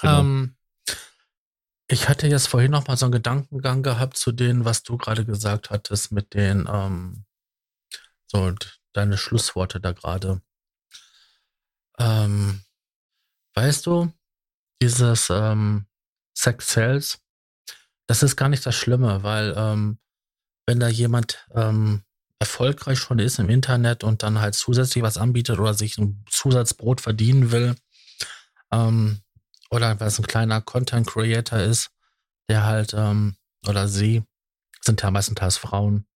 Genau. Ähm, ich hatte jetzt vorhin noch mal so einen Gedankengang gehabt zu dem, was du gerade gesagt hattest mit den, ähm, so deine Schlussworte da gerade. Ähm, weißt du, dieses ähm, Sex Cells, das ist gar nicht das Schlimme, weil ähm, wenn da jemand ähm, erfolgreich schon ist im Internet und dann halt zusätzlich was anbietet oder sich ein Zusatzbrot verdienen will, ähm, oder was ein kleiner Content Creator ist, der halt, ähm, oder sie, sind ja meistenteils Frauen,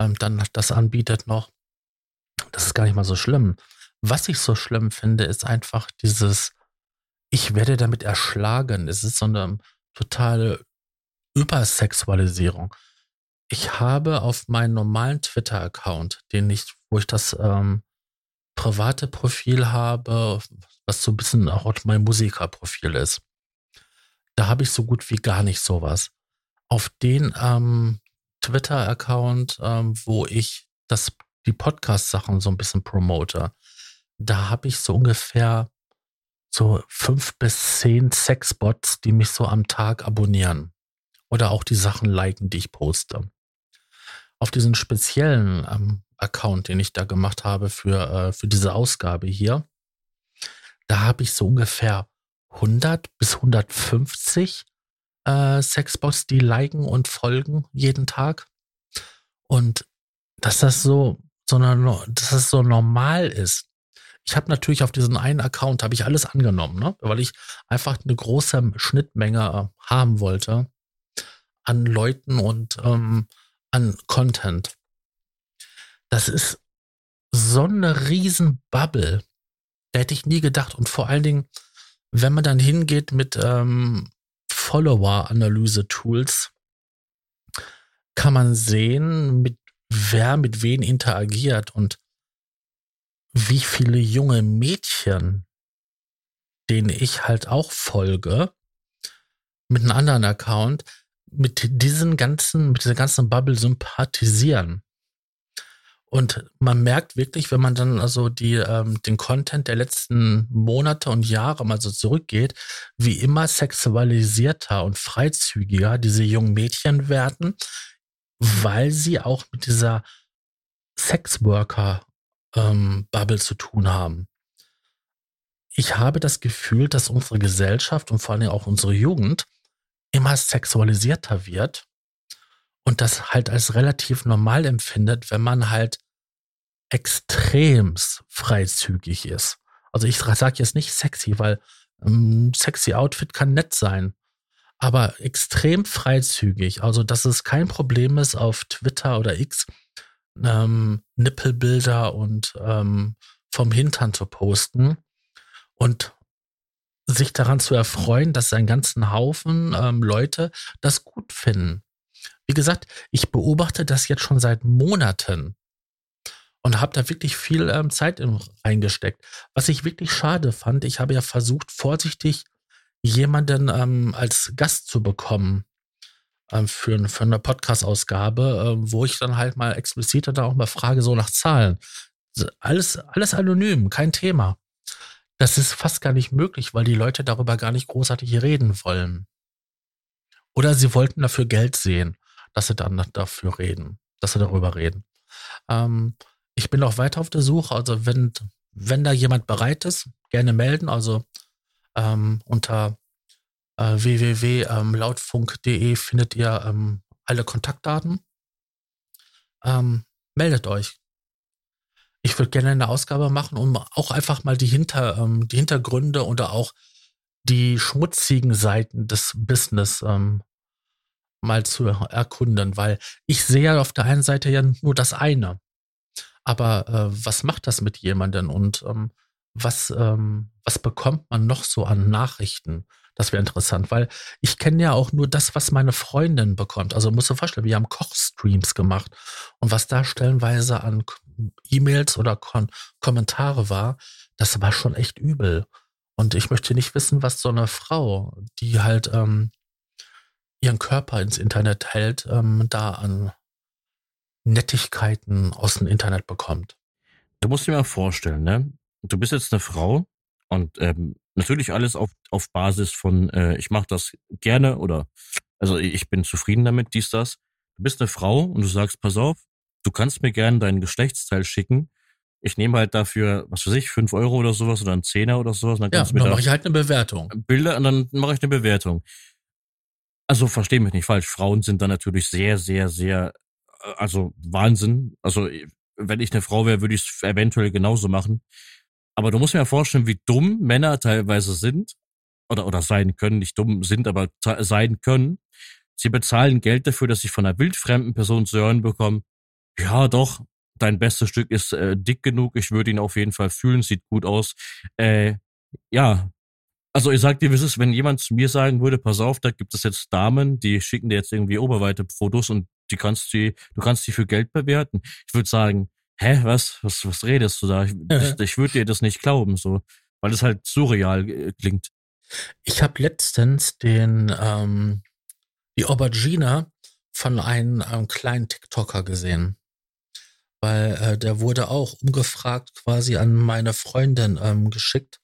ähm, dann das anbietet noch. Das ist gar nicht mal so schlimm. Was ich so schlimm finde, ist einfach dieses, ich werde damit erschlagen. Es ist so eine totale Übersexualisierung. Ich habe auf meinem normalen Twitter-Account, den ich, wo ich das ähm, private Profil habe, was so ein bisschen auch mein Musikerprofil ist, da habe ich so gut wie gar nicht sowas. Auf den ähm, Twitter-Account, ähm, wo ich das, die Podcast-Sachen so ein bisschen promote, da habe ich so ungefähr so fünf bis zehn Sexbots, die mich so am Tag abonnieren oder auch die Sachen liken, die ich poste. Auf diesen speziellen ähm, Account, den ich da gemacht habe für, äh, für diese Ausgabe hier, da habe ich so ungefähr 100 bis 150 äh, Sexbots, die liken und folgen jeden Tag. Und dass das so, so dass das so normal ist. Ich habe natürlich auf diesen einen Account habe ich alles angenommen, ne? weil ich einfach eine große Schnittmenge äh, haben wollte an Leuten und ähm, an Content. Das ist so eine riesen Bubble. Da hätte ich nie gedacht. Und vor allen Dingen, wenn man dann hingeht mit ähm, Follower-Analyse-Tools, kann man sehen, mit wer mit wen interagiert und wie viele junge Mädchen, denen ich halt auch folge, mit einem anderen Account, mit diesen ganzen, mit dieser ganzen Bubble sympathisieren. Und man merkt wirklich, wenn man dann also die, ähm, den Content der letzten Monate und Jahre mal so zurückgeht, wie immer sexualisierter und freizügiger diese jungen Mädchen werden, weil sie auch mit dieser Sexworker ähm, zu tun haben. Ich habe das Gefühl, dass unsere Gesellschaft und vor allem auch unsere Jugend immer sexualisierter wird und das halt als relativ normal empfindet, wenn man halt extrem freizügig ist. Also ich sage jetzt nicht sexy, weil ähm, sexy Outfit kann nett sein, aber extrem freizügig. Also dass es kein Problem ist, auf Twitter oder X ähm, Nippelbilder und ähm, vom Hintern zu posten und sich daran zu erfreuen, dass ein ganzen Haufen ähm, Leute das gut finden. Wie gesagt, ich beobachte das jetzt schon seit Monaten und habe da wirklich viel ähm, Zeit in, reingesteckt. Was ich wirklich schade fand, ich habe ja versucht, vorsichtig jemanden ähm, als Gast zu bekommen ähm, für, für eine Podcast-Ausgabe, äh, wo ich dann halt mal expliziter da auch mal frage, so nach Zahlen. Alles, alles anonym, kein Thema. Das ist fast gar nicht möglich, weil die Leute darüber gar nicht großartig reden wollen. Oder sie wollten dafür Geld sehen, dass sie dann dafür reden, dass sie darüber reden. Ähm, ich bin auch weiter auf der Suche. Also wenn, wenn da jemand bereit ist, gerne melden. Also ähm, unter äh, www.lautfunk.de ähm, findet ihr ähm, alle Kontaktdaten. Ähm, meldet euch ich würde gerne eine Ausgabe machen, um auch einfach mal die, Hinter, ähm, die Hintergründe oder auch die schmutzigen Seiten des Business ähm, mal zu erkunden, weil ich sehe auf der einen Seite ja nur das eine. Aber äh, was macht das mit jemandem und ähm, was, ähm, was bekommt man noch so an Nachrichten? Das wäre interessant, weil ich kenne ja auch nur das, was meine Freundin bekommt. Also musst du vorstellen, wir haben Kochstreams gemacht und was da stellenweise an E-Mails oder Kon Kommentare war, das war schon echt übel. Und ich möchte nicht wissen, was so eine Frau, die halt ähm, ihren Körper ins Internet hält, ähm, da an Nettigkeiten aus dem Internet bekommt. Du musst dir mal vorstellen, ne? Du bist jetzt eine Frau und ähm, natürlich alles auf, auf Basis von, äh, ich mache das gerne oder also ich bin zufrieden damit, dies, das. Du bist eine Frau und du sagst, pass auf, du kannst mir gerne deinen Geschlechtsteil schicken. Ich nehme halt dafür, was weiß ich, fünf Euro oder sowas oder ein Zehner oder sowas. Und dann ja, dann mache ich halt eine Bewertung. Bilder und dann mache ich eine Bewertung. Also verstehe mich nicht falsch. Frauen sind da natürlich sehr, sehr, sehr also Wahnsinn. Also wenn ich eine Frau wäre, würde ich es eventuell genauso machen. Aber du musst mir ja vorstellen, wie dumm Männer teilweise sind oder, oder sein können, nicht dumm sind, aber sein können. Sie bezahlen Geld dafür, dass sie von einer wildfremden Person zu hören bekommen, ja doch, dein bestes Stück ist äh, dick genug, ich würde ihn auf jeden Fall fühlen, sieht gut aus. Äh, ja, also ich sag dir, wie es ist, wenn jemand zu mir sagen würde, pass auf, da gibt es jetzt Damen, die schicken dir jetzt irgendwie oberweite Fotos und die kannst du, du kannst die für Geld bewerten. Ich würde sagen, hä, was, was, was redest du da? Ich, ich, ich würde dir das nicht glauben, so, weil es halt surreal äh, klingt. Ich habe letztens den ähm, die Aubergine von einem ähm, kleinen TikToker gesehen, weil äh, der wurde auch umgefragt quasi an meine Freundin ähm, geschickt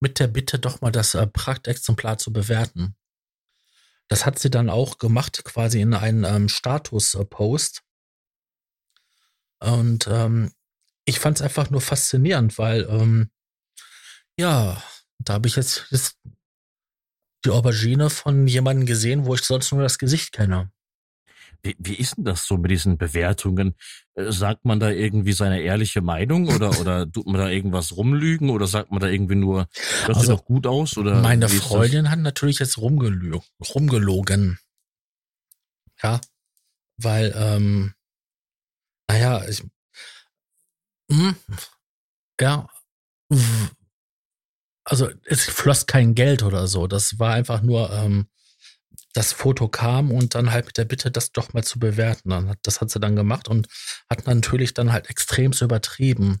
mit der Bitte doch mal das äh, Prachtexemplar zu bewerten. Das hat sie dann auch gemacht, quasi in einen ähm, Status-Post. Und ähm, ich fand es einfach nur faszinierend, weil ähm, ja, da habe ich jetzt, jetzt die Aubergine von jemandem gesehen, wo ich sonst nur das Gesicht kenne. Wie, wie ist denn das so mit diesen Bewertungen? Äh, sagt man da irgendwie seine ehrliche Meinung oder, oder tut man da irgendwas rumlügen oder sagt man da irgendwie nur, das also, sieht doch gut aus? Oder meine Freundin hat natürlich jetzt rumgelog, rumgelogen. Ja, weil, ähm, naja, ich, mh, hm, ja, also es floss kein Geld oder so. Das war einfach nur, ähm, das Foto kam und dann halt mit der Bitte, das doch mal zu bewerten. Das hat sie dann gemacht und hat natürlich dann halt extrem übertrieben.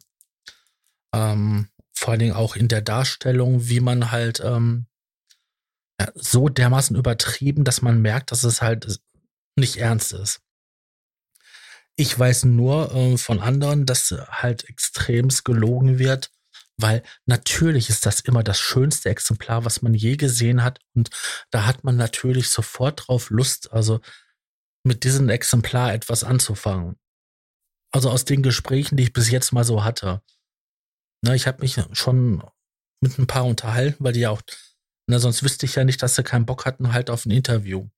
Ähm, vor allen Dingen auch in der Darstellung, wie man halt ähm, ja, so dermaßen übertrieben, dass man merkt, dass es halt nicht ernst ist. Ich weiß nur äh, von anderen, dass halt extremst gelogen wird weil natürlich ist das immer das schönste Exemplar, was man je gesehen hat. Und da hat man natürlich sofort drauf Lust, also mit diesem Exemplar etwas anzufangen. Also aus den Gesprächen, die ich bis jetzt mal so hatte. Na, ich habe mich schon mit ein paar unterhalten, weil die ja auch, na, sonst wüsste ich ja nicht, dass sie keinen Bock hatten halt auf ein Interview.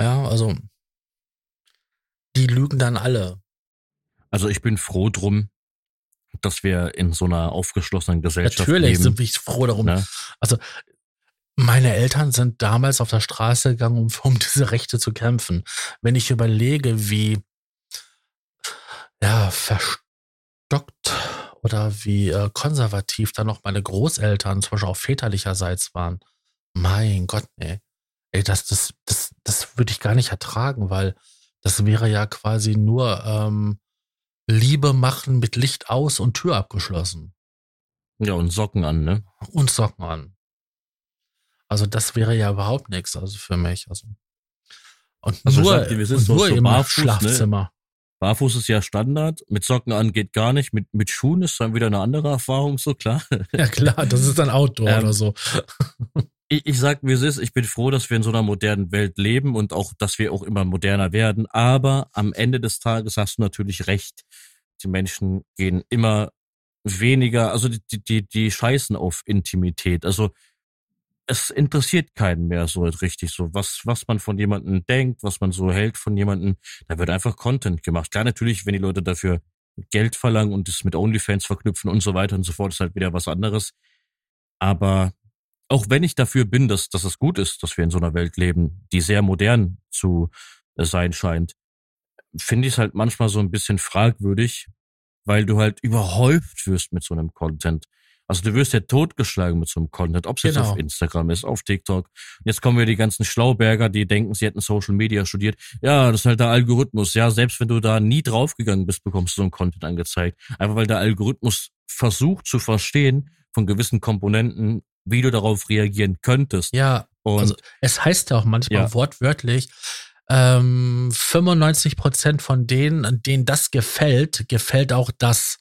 Ja, also die lügen dann alle. Also ich bin froh drum, dass wir in so einer aufgeschlossenen Gesellschaft Natürlich leben. sind wir froh darum. Ne? Also meine Eltern sind damals auf der Straße gegangen, um, um diese Rechte zu kämpfen. Wenn ich überlege, wie ja verstockt oder wie äh, konservativ dann noch meine Großeltern, zum Beispiel auch väterlicherseits waren, mein Gott, nee. Ey, das, das, das, das würde ich gar nicht ertragen, weil das wäre ja quasi nur ähm, Liebe machen mit Licht aus und Tür abgeschlossen. Ja, und Socken an, ne? Und Socken an. Also das wäre ja überhaupt nichts, also für mich. Also, und also nur, dir, und so, nur so im Barfuß, ne? Schlafzimmer. Ne? Barfuß ist ja Standard, mit Socken an geht gar nicht, mit, mit Schuhen ist dann wieder eine andere Erfahrung, so klar. Ja klar, das ist dann Outdoor ähm, oder so ich, ich sag, wie es ist, ich bin froh, dass wir in so einer modernen Welt leben und auch, dass wir auch immer moderner werden. Aber am Ende des Tages hast du natürlich recht. Die Menschen gehen immer weniger, also die, die, die scheißen auf Intimität. Also es interessiert keinen mehr so richtig so, was, was man von jemandem denkt, was man so hält von jemandem. Da wird einfach Content gemacht. Klar, natürlich, wenn die Leute dafür Geld verlangen und es mit OnlyFans verknüpfen und so weiter und so fort, ist halt wieder was anderes. Aber auch wenn ich dafür bin, dass, dass es gut ist, dass wir in so einer Welt leben, die sehr modern zu äh, sein scheint, finde ich es halt manchmal so ein bisschen fragwürdig, weil du halt überhäuft wirst mit so einem Content. Also du wirst ja totgeschlagen mit so einem Content, ob es genau. jetzt auf Instagram ist, auf TikTok. Und jetzt kommen wir die ganzen Schlauberger, die denken, sie hätten Social Media studiert. Ja, das ist halt der Algorithmus. Ja, selbst wenn du da nie draufgegangen bist, bekommst du so einen Content angezeigt. Einfach weil der Algorithmus versucht zu verstehen von gewissen Komponenten, wie du darauf reagieren könntest. Ja, und also es heißt ja auch manchmal ja. wortwörtlich, ähm, 95 Prozent von denen, denen das gefällt, gefällt auch das.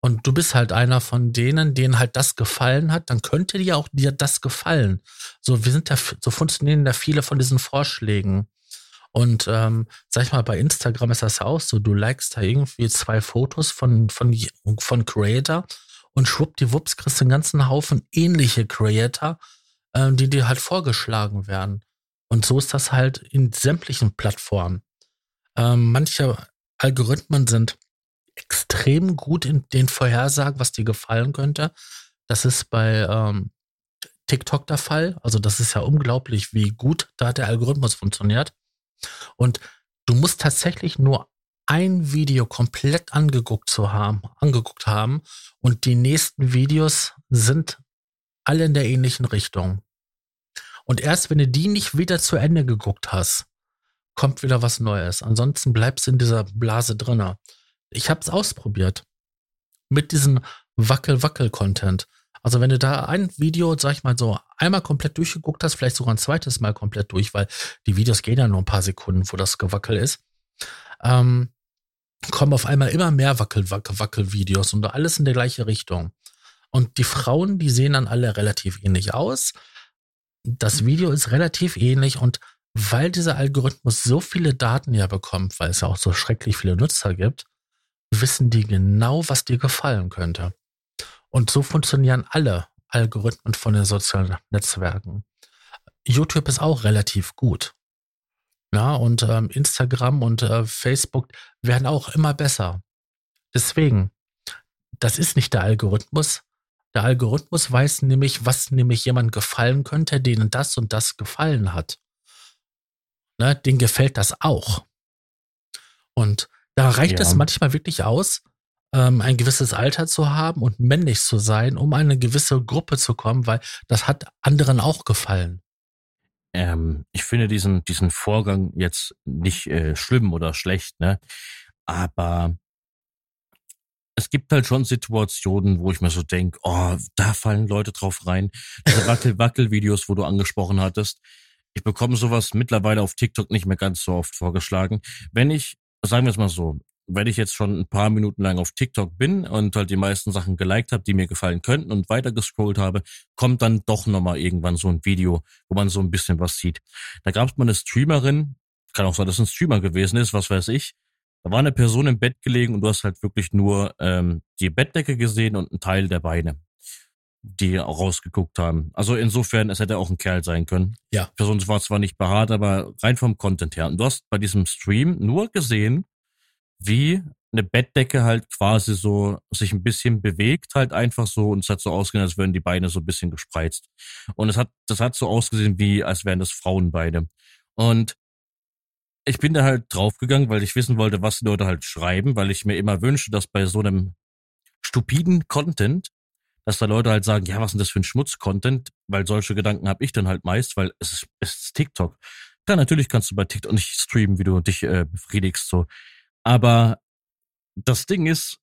Und du bist halt einer von denen, denen halt das gefallen hat, dann könnte dir auch dir das gefallen. So, wir sind da, so funktionieren da viele von diesen Vorschlägen. Und ähm, sag ich mal, bei Instagram ist das auch so, du likest da irgendwie zwei Fotos von, von, von Creator und schwuppdiwupps kriegst du einen ganzen Haufen ähnliche Creator, äh, die dir halt vorgeschlagen werden. Und so ist das halt in sämtlichen Plattformen. Ähm, manche Algorithmen sind extrem gut in den Vorhersagen, was dir gefallen könnte. Das ist bei ähm, TikTok der Fall. Also das ist ja unglaublich, wie gut da der Algorithmus funktioniert. Und du musst tatsächlich nur ein Video komplett angeguckt zu haben, angeguckt haben und die nächsten Videos sind alle in der ähnlichen Richtung. Und erst wenn du die nicht wieder zu Ende geguckt hast, kommt wieder was Neues. Ansonsten bleibst du in dieser Blase drinne. Ich habe es ausprobiert mit diesem Wackel-Wackel-Content. Also wenn du da ein Video, sag ich mal so, einmal komplett durchgeguckt hast, vielleicht sogar ein zweites Mal komplett durch, weil die Videos gehen ja nur ein paar Sekunden, wo das Gewackel ist, ähm, kommen auf einmal immer mehr Wackel-Wackel-Wackel-Videos und alles in der gleiche Richtung. Und die Frauen, die sehen dann alle relativ ähnlich aus. Das Video ist relativ ähnlich und weil dieser Algorithmus so viele Daten ja bekommt, weil es ja auch so schrecklich viele Nutzer gibt, wissen die genau, was dir gefallen könnte. Und so funktionieren alle Algorithmen von den sozialen Netzwerken. YouTube ist auch relativ gut. Ja, und ähm, Instagram und äh, Facebook werden auch immer besser. Deswegen, das ist nicht der Algorithmus. Der Algorithmus weiß nämlich, was nämlich jemand gefallen könnte, denen das und das gefallen hat. Ne, den gefällt das auch. Und da reicht ja. es manchmal wirklich aus, ähm, ein gewisses Alter zu haben und männlich zu sein, um eine gewisse Gruppe zu kommen, weil das hat anderen auch gefallen. Ähm, ich finde diesen, diesen Vorgang jetzt nicht äh, schlimm oder schlecht, ne? Aber es gibt halt schon Situationen, wo ich mir so denke, oh, da fallen Leute drauf rein. Diese Wackel-Wackel-Videos, wo du angesprochen hattest. Ich bekomme sowas mittlerweile auf TikTok nicht mehr ganz so oft vorgeschlagen. Wenn ich, sagen wir es mal so, wenn ich jetzt schon ein paar Minuten lang auf TikTok bin und halt die meisten Sachen geliked habe, die mir gefallen könnten und weiter gescrollt habe, kommt dann doch nochmal irgendwann so ein Video, wo man so ein bisschen was sieht. Da gab es mal eine Streamerin, kann auch sein, dass es ein Streamer gewesen ist, was weiß ich. Da war eine Person im Bett gelegen und du hast halt wirklich nur ähm, die Bettdecke gesehen und einen Teil der Beine, die auch rausgeguckt haben. Also insofern, es hätte auch ein Kerl sein können. Ja. Die Person war zwar nicht behaart, aber rein vom Content her. Und du hast bei diesem Stream nur gesehen, wie eine Bettdecke halt quasi so sich ein bisschen bewegt, halt einfach so und es hat so ausgesehen, als wären die Beine so ein bisschen gespreizt. Und es hat, das hat so ausgesehen, wie als wären das Frauenbeine. Und ich bin da halt draufgegangen, weil ich wissen wollte, was die Leute halt schreiben, weil ich mir immer wünsche, dass bei so einem stupiden Content, dass da Leute halt sagen, ja, was ist denn das für ein Schmutz-Content? Weil solche Gedanken habe ich dann halt meist, weil es ist, es ist TikTok. Ja, natürlich kannst du bei TikTok nicht streamen, wie du dich äh, befriedigst, so. Aber das Ding ist,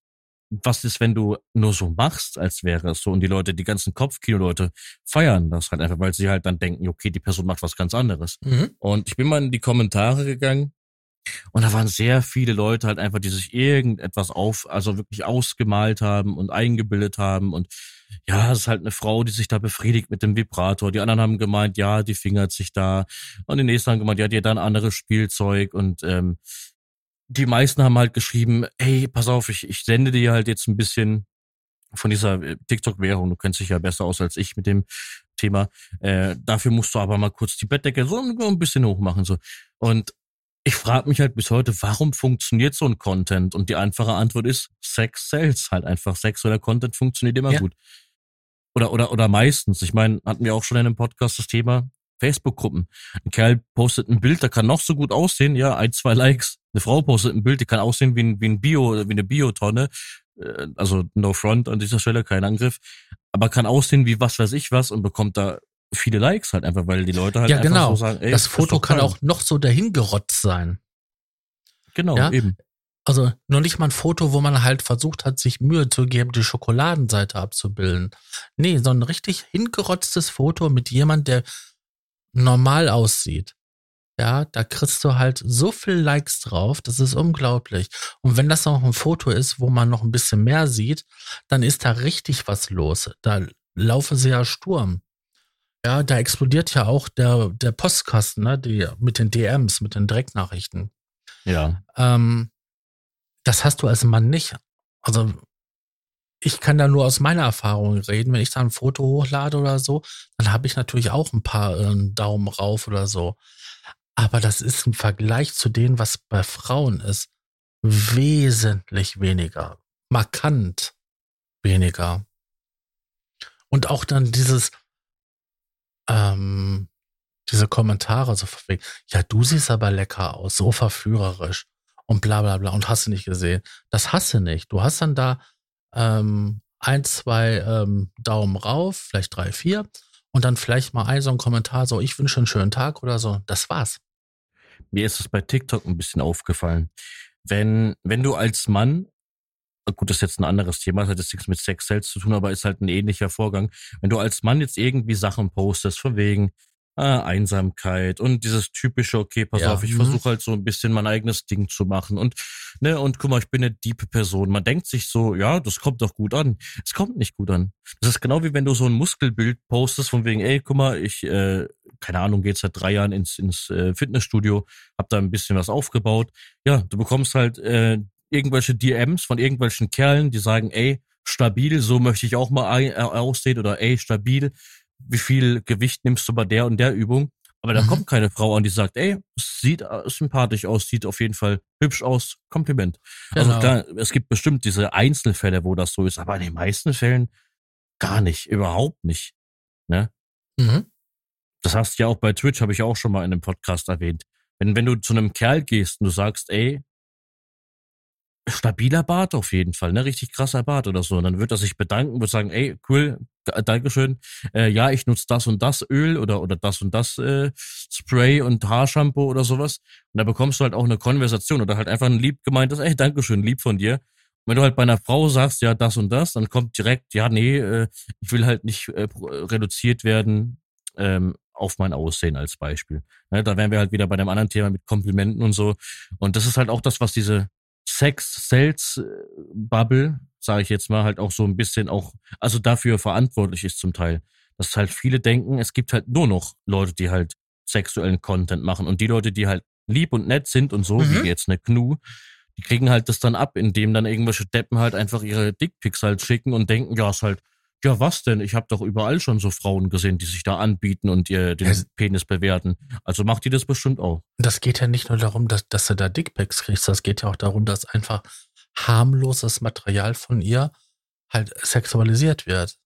was ist, wenn du nur so machst, als wäre es so und die Leute, die ganzen Kopfkino-Leute feiern das halt einfach, weil sie halt dann denken, okay, die Person macht was ganz anderes. Mhm. Und ich bin mal in die Kommentare gegangen und da waren sehr viele Leute halt einfach, die sich irgendetwas auf, also wirklich ausgemalt haben und eingebildet haben und ja, es ist halt eine Frau, die sich da befriedigt mit dem Vibrator. Die anderen haben gemeint, ja, die fingert sich da. Und die nächsten haben gemeint, ja, die hat da ein anderes Spielzeug und ähm, die meisten haben halt geschrieben, hey, pass auf, ich, ich sende dir halt jetzt ein bisschen von dieser äh, TikTok-Währung. Du kennst dich ja besser aus als ich mit dem Thema. Äh, dafür musst du aber mal kurz die Bettdecke so ein bisschen hoch machen. So. Und ich frage mich halt bis heute, warum funktioniert so ein Content? Und die einfache Antwort ist, Sex sells halt einfach. Sexueller Content funktioniert immer ja. gut. Oder, oder, oder meistens. Ich meine, hatten wir auch schon in einem Podcast das Thema Facebook-Gruppen. Ein Kerl postet ein Bild, der kann noch so gut aussehen, ja, ein, zwei Likes. Eine Frau postet ein Bild, die kann aussehen wie ein, wie ein Bio, wie eine Biotonne. Äh, also no front an dieser Stelle, kein Angriff. Aber kann aussehen wie was weiß ich was und bekommt da viele Likes halt einfach, weil die Leute halt ja, einfach genau. so sagen, ey, das Foto kann auch noch so dahingerotzt sein. Genau, ja? eben. Also nur nicht mal ein Foto, wo man halt versucht hat, sich Mühe zu geben, die Schokoladenseite abzubilden. Nee, so ein richtig hingerotztes Foto mit jemand, der normal aussieht ja, da kriegst du halt so viel Likes drauf, das ist unglaublich. Und wenn das noch ein Foto ist, wo man noch ein bisschen mehr sieht, dann ist da richtig was los. Da laufen sie ja Sturm. Ja, da explodiert ja auch der, der Postkasten, ne, die, mit den DMs, mit den Direktnachrichten. Ja. Ähm, das hast du als Mann nicht. Also, ich kann da nur aus meiner Erfahrung reden. Wenn ich da ein Foto hochlade oder so, dann habe ich natürlich auch ein paar äh, Daumen rauf oder so. Aber das ist im Vergleich zu dem, was bei Frauen ist, wesentlich weniger. Markant weniger. Und auch dann dieses, ähm, diese Kommentare so von wegen, ja, du siehst aber lecker aus, so verführerisch und bla bla bla und hast du nicht gesehen. Das hast du nicht. Du hast dann da ähm, ein, zwei ähm, Daumen rauf, vielleicht drei, vier und dann vielleicht mal ein so ein Kommentar, so ich wünsche einen schönen Tag oder so. Das war's. Mir ist es bei TikTok ein bisschen aufgefallen. Wenn, wenn du als Mann gut, das ist jetzt ein anderes Thema, das hat jetzt nichts mit Sex selbst zu tun, aber ist halt ein ähnlicher Vorgang. Wenn du als Mann jetzt irgendwie Sachen postest, von wegen, äh, Einsamkeit und dieses typische, okay, pass ja. auf, ich mhm. versuche halt so ein bisschen mein eigenes Ding zu machen und ne und guck mal, ich bin eine diepe Person. Man denkt sich so, ja, das kommt doch gut an. Es kommt nicht gut an. Das ist genau wie wenn du so ein Muskelbild postest von wegen, ey, guck mal, ich äh, keine Ahnung, geht seit drei Jahren ins ins äh, Fitnessstudio, hab da ein bisschen was aufgebaut. Ja, du bekommst halt äh, irgendwelche DMs von irgendwelchen Kerlen, die sagen, ey, stabil, so möchte ich auch mal äh, aussehen oder ey, stabil, wie viel Gewicht nimmst du bei der und der Übung. Aber da mhm. kommt keine Frau an, die sagt, ey, sieht äh, sympathisch aus, sieht auf jeden Fall hübsch aus, Kompliment. Also genau. Also klar, es gibt bestimmt diese Einzelfälle, wo das so ist, aber in den meisten Fällen gar nicht, überhaupt nicht. Ne? Mhm. Das hast du ja auch bei Twitch, habe ich auch schon mal in einem Podcast erwähnt. Wenn, wenn du zu einem Kerl gehst und du sagst, ey, stabiler Bart auf jeden Fall, ne? Richtig krasser Bart oder so. Und dann wird er sich bedanken, wird sagen, ey, cool, Dankeschön. Äh, ja, ich nutze das und das Öl oder, oder das und das äh, Spray und Haarshampoo oder sowas. Und da bekommst du halt auch eine Konversation oder halt einfach ein lieb gemeintes, ey, Dankeschön, lieb von dir. Und wenn du halt bei einer Frau sagst, ja, das und das, dann kommt direkt, ja, nee, äh, ich will halt nicht äh, reduziert werden ähm, auf mein Aussehen als Beispiel. Ne, da wären wir halt wieder bei dem anderen Thema mit Komplimenten und so. Und das ist halt auch das, was diese Sex-Sales-Bubble, sage ich jetzt mal, halt auch so ein bisschen auch, also dafür verantwortlich ist zum Teil. Dass halt viele denken, es gibt halt nur noch Leute, die halt sexuellen Content machen und die Leute, die halt lieb und nett sind und so, mhm. wie jetzt eine Gnu, die kriegen halt das dann ab, indem dann irgendwelche Deppen halt einfach ihre Dickpics halt schicken und denken, ja, ist halt ja, was denn? Ich habe doch überall schon so Frauen gesehen, die sich da anbieten und ihr den es Penis bewerten. Also macht die das bestimmt auch. Das geht ja nicht nur darum, dass, dass du da Dickpics kriegst, das geht ja auch darum, dass einfach harmloses Material von ihr halt sexualisiert wird.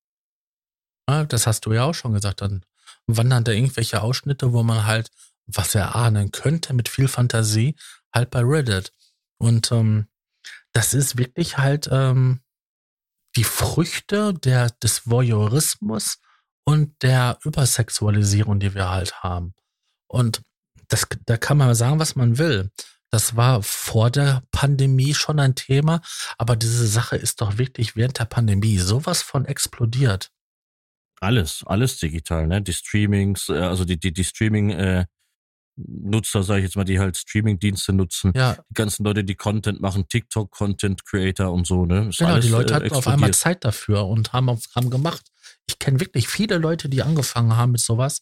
Ja, das hast du ja auch schon gesagt. Dann wandern da irgendwelche Ausschnitte, wo man halt, was er ahnen könnte, mit viel Fantasie, halt bei Reddit. Und ähm, das ist wirklich halt ähm, die Früchte der, des Voyeurismus und der Übersexualisierung, die wir halt haben. Und das, da kann man sagen, was man will. Das war vor der Pandemie schon ein Thema, aber diese Sache ist doch wirklich während der Pandemie sowas von explodiert. Alles, alles digital, ne? Die Streamings, äh, also die, die, die Streaming, äh, Nutzer, sage ich jetzt mal, die halt Streaming-Dienste nutzen. Ja. Die ganzen Leute, die Content machen, TikTok, Content Creator und so, ne? Ist genau, die Leute äh, hatten auf einmal Zeit dafür und haben, haben gemacht. Ich kenne wirklich viele Leute, die angefangen haben mit sowas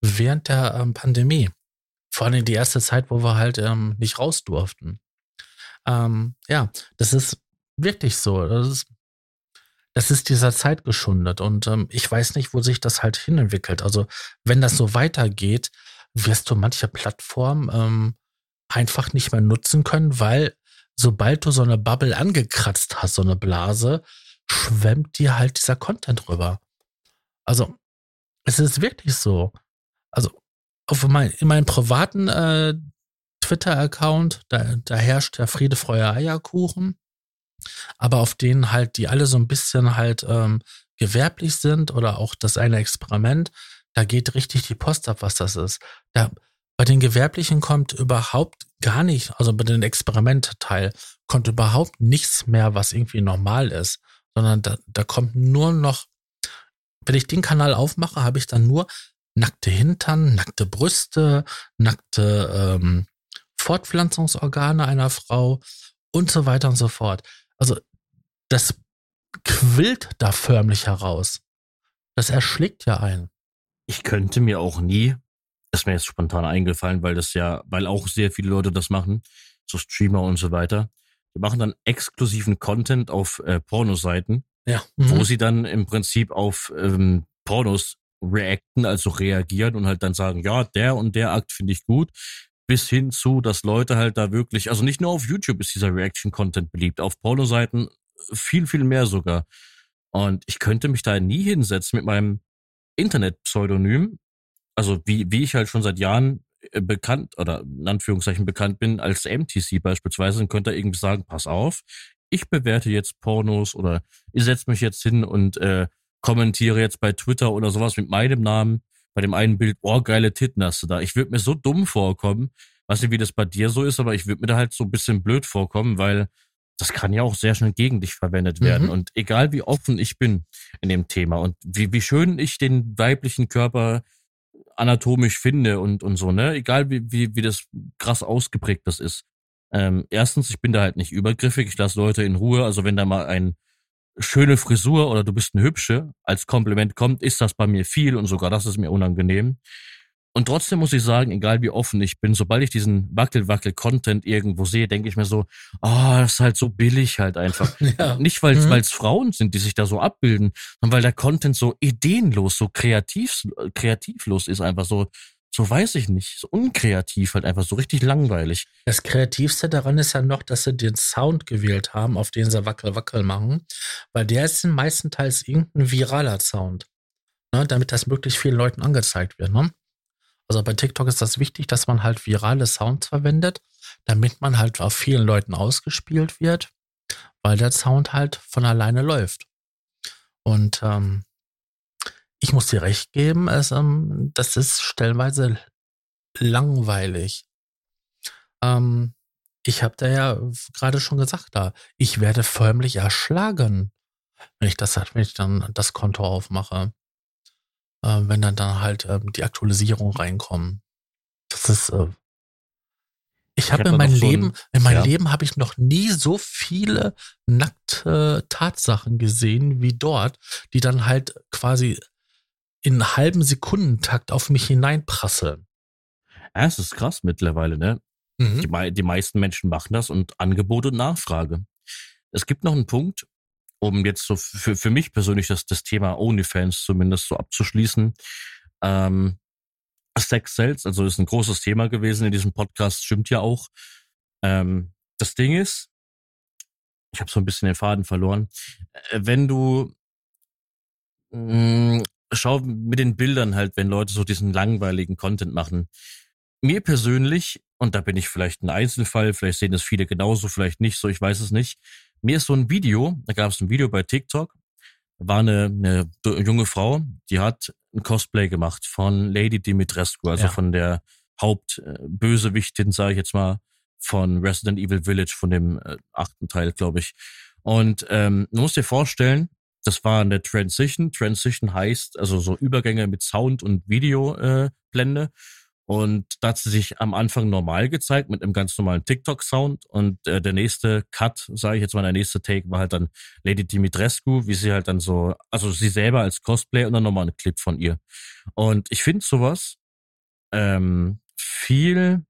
während der ähm, Pandemie. Vor allem die erste Zeit, wo wir halt ähm, nicht raus durften. Ähm, ja, das ist wirklich so. Das ist, das ist dieser Zeit geschundet. Und ähm, ich weiß nicht, wo sich das halt hinentwickelt. Also, wenn das so weitergeht, wirst du manche Plattformen ähm, einfach nicht mehr nutzen können, weil sobald du so eine Bubble angekratzt hast, so eine Blase, schwemmt dir halt dieser Content rüber. Also, es ist wirklich so. Also, auf mein, in meinem privaten äh, Twitter-Account, da, da herrscht der Friede, Freude, Eierkuchen. Aber auf denen halt, die alle so ein bisschen halt ähm, gewerblich sind oder auch das eine Experiment, da geht richtig die Post ab, was das ist. Da, bei den Gewerblichen kommt überhaupt gar nicht, also bei den Experimentteil, kommt überhaupt nichts mehr, was irgendwie normal ist, sondern da, da kommt nur noch, wenn ich den Kanal aufmache, habe ich dann nur nackte Hintern, nackte Brüste, nackte ähm, Fortpflanzungsorgane einer Frau und so weiter und so fort. Also das quillt da förmlich heraus. Das erschlägt ja einen ich könnte mir auch nie, das ist mir jetzt spontan eingefallen, weil das ja, weil auch sehr viele Leute das machen, so Streamer und so weiter. Die machen dann exklusiven Content auf äh, Pornoseiten, ja. Mhm. wo sie dann im Prinzip auf ähm, Pornos reacten, also reagieren und halt dann sagen, ja, der und der Akt finde ich gut, bis hin zu, dass Leute halt da wirklich, also nicht nur auf YouTube ist dieser Reaction-Content beliebt, auf Pornoseiten viel, viel mehr sogar. Und ich könnte mich da nie hinsetzen mit meinem Internet-Pseudonym, also wie, wie ich halt schon seit Jahren äh, bekannt oder in Anführungszeichen bekannt bin als MTC beispielsweise, dann könnte er irgendwie sagen, pass auf, ich bewerte jetzt Pornos oder ich setze mich jetzt hin und äh, kommentiere jetzt bei Twitter oder sowas mit meinem Namen, bei dem einen Bild, oh, geile Titten hast du da. Ich würde mir so dumm vorkommen, weiß nicht, wie das bei dir so ist, aber ich würde mir da halt so ein bisschen blöd vorkommen, weil das kann ja auch sehr schnell gegen dich verwendet werden. Mhm. Und egal wie offen ich bin in dem Thema und wie, wie schön ich den weiblichen Körper anatomisch finde und, und so, ne? Egal wie, wie, wie das krass ausgeprägt das ist. Ähm, erstens, ich bin da halt nicht übergriffig, ich lasse Leute in Ruhe. Also wenn da mal ein schöne Frisur oder du bist eine hübsche als Kompliment kommt, ist das bei mir viel und sogar das ist mir unangenehm. Und trotzdem muss ich sagen, egal wie offen ich bin, sobald ich diesen Wackel-Wackel-Content irgendwo sehe, denke ich mir so, ah, oh, das ist halt so billig halt einfach. ja. Nicht, weil mhm. es Frauen sind, die sich da so abbilden, sondern weil der Content so ideenlos, so kreativ, kreativlos ist, einfach so, so weiß ich nicht, so unkreativ halt einfach, so richtig langweilig. Das Kreativste daran ist ja noch, dass sie den Sound gewählt haben, auf den sie Wackel-Wackel machen, weil der ist meistenteils irgendein viraler Sound, ne, damit das möglichst vielen Leuten angezeigt wird, ne? Also bei TikTok ist das wichtig, dass man halt virale Sounds verwendet, damit man halt auf vielen Leuten ausgespielt wird, weil der Sound halt von alleine läuft. Und ähm, ich muss dir recht geben, es, ähm, das ist stellenweise langweilig. Ähm, ich habe da ja gerade schon gesagt, da ich werde förmlich erschlagen, wenn ich das, wenn ich dann das Konto aufmache äh, wenn dann da halt äh, die Aktualisierung reinkommen. Das ist äh, ich habe in meinem Leben, so ein, in meinem ja. Leben habe ich noch nie so viele nackte Tatsachen gesehen wie dort, die dann halt quasi in halben Sekundentakt auf mich hineinprasseln. Ja, es ist krass mittlerweile, ne? Mhm. Die, die meisten Menschen machen das und Angebot und Nachfrage. Es gibt noch einen Punkt, um jetzt so für, für mich persönlich das, das Thema OnlyFans zumindest so abzuschließen. Ähm, Sex Sales, also ist ein großes Thema gewesen in diesem Podcast, stimmt ja auch. Ähm, das Ding ist, ich habe so ein bisschen den Faden verloren. Äh, wenn du mh, mm, schau mit den Bildern halt, wenn Leute so diesen langweiligen Content machen. Mir persönlich, und da bin ich vielleicht ein Einzelfall, vielleicht sehen das viele genauso, vielleicht nicht so, ich weiß es nicht. Mir ist so ein Video, da gab es ein Video bei TikTok, war eine, eine junge Frau, die hat ein Cosplay gemacht von Lady Dimitrescu, also ja. von der Hauptbösewichtin, sage ich jetzt mal, von Resident Evil Village, von dem äh, achten Teil, glaube ich. Und ähm, du musst dir vorstellen, das war eine Transition. Transition heißt also so Übergänge mit Sound und Videoblende. Äh. Und da hat sie sich am Anfang normal gezeigt mit einem ganz normalen TikTok-Sound. Und äh, der nächste Cut, sage ich jetzt mal, der nächste Take war halt dann Lady Dimitrescu, wie sie halt dann so, also sie selber als Cosplay und dann nochmal ein Clip von ihr. Und ich finde sowas ähm, viel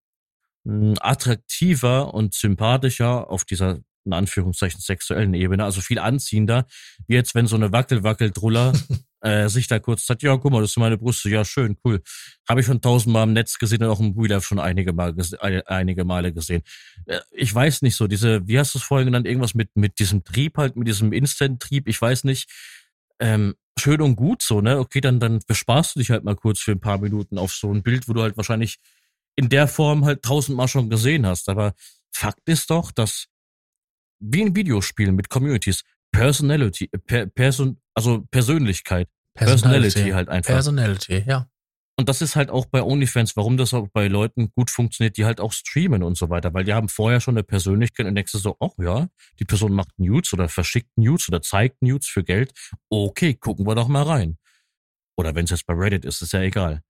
hm, attraktiver und sympathischer auf dieser in Anführungszeichen sexuellen Ebene, also viel anziehender, wie jetzt wenn so eine Wackel-Wackel-Druller äh, sich da kurz sagt, ja, guck mal, das sind meine Brüste, ja, schön, cool. Habe ich schon tausendmal im Netz gesehen und auch im Real schon einige, Mal, einige Male gesehen. Äh, ich weiß nicht so, diese, wie hast du es vorhin genannt, irgendwas mit, mit diesem Trieb halt, mit diesem Instant-Trieb, ich weiß nicht, ähm, schön und gut so, ne? Okay, dann, dann besparst du dich halt mal kurz für ein paar Minuten auf so ein Bild, wo du halt wahrscheinlich in der Form halt tausendmal schon gesehen hast. Aber Fakt ist doch, dass wie in Videospielen mit Communities Personality, äh, per, Person, also Persönlichkeit, Personality, halt einfach. Personality, ja. Und das ist halt auch bei OnlyFans, warum das auch bei Leuten gut funktioniert, die halt auch streamen und so weiter, weil die haben vorher schon eine Persönlichkeit und denkst du so, oh ja, die Person macht Nudes oder verschickt Nudes oder zeigt Nudes für Geld. Okay, gucken wir doch mal rein. Oder wenn es jetzt bei Reddit ist, ist ja egal.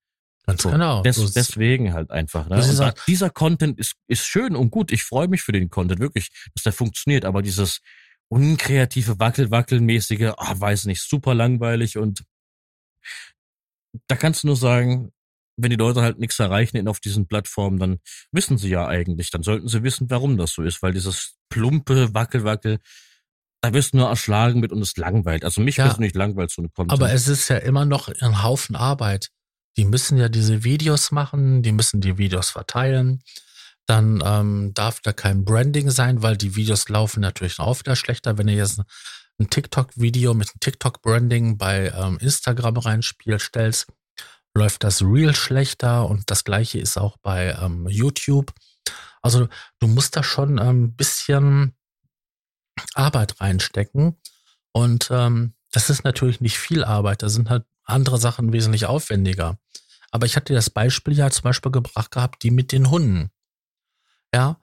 Ganz so, genau. Des, deswegen halt einfach. Ne? Und dieser Content ist, ist schön und gut. Ich freue mich für den Content, wirklich, dass der funktioniert. Aber dieses unkreative, wackel-wackelmäßige, ah, weiß nicht, super langweilig und da kannst du nur sagen, wenn die Leute halt nichts erreichen auf diesen Plattformen, dann wissen sie ja eigentlich, dann sollten sie wissen, warum das so ist, weil dieses plumpe Wackel-Wackel, da wirst du nur erschlagen mit und es langweilt. Also mich ja, persönlich langweilt so eine Content. Aber es ist ja immer noch ein Haufen Arbeit. Die müssen ja diese Videos machen, die müssen die Videos verteilen. Dann ähm, darf da kein Branding sein, weil die Videos laufen natürlich auch wieder schlechter. Wenn ihr jetzt ein TikTok-Video mit einem TikTok-Branding bei ähm, Instagram reinspielt, stellst, läuft das Real schlechter und das gleiche ist auch bei ähm, YouTube. Also du musst da schon ein ähm, bisschen Arbeit reinstecken und ähm, das ist natürlich nicht viel Arbeit. Da sind halt andere Sachen wesentlich aufwendiger. Aber ich hatte das Beispiel ja zum Beispiel gebracht gehabt, die mit den Hunden. Ja,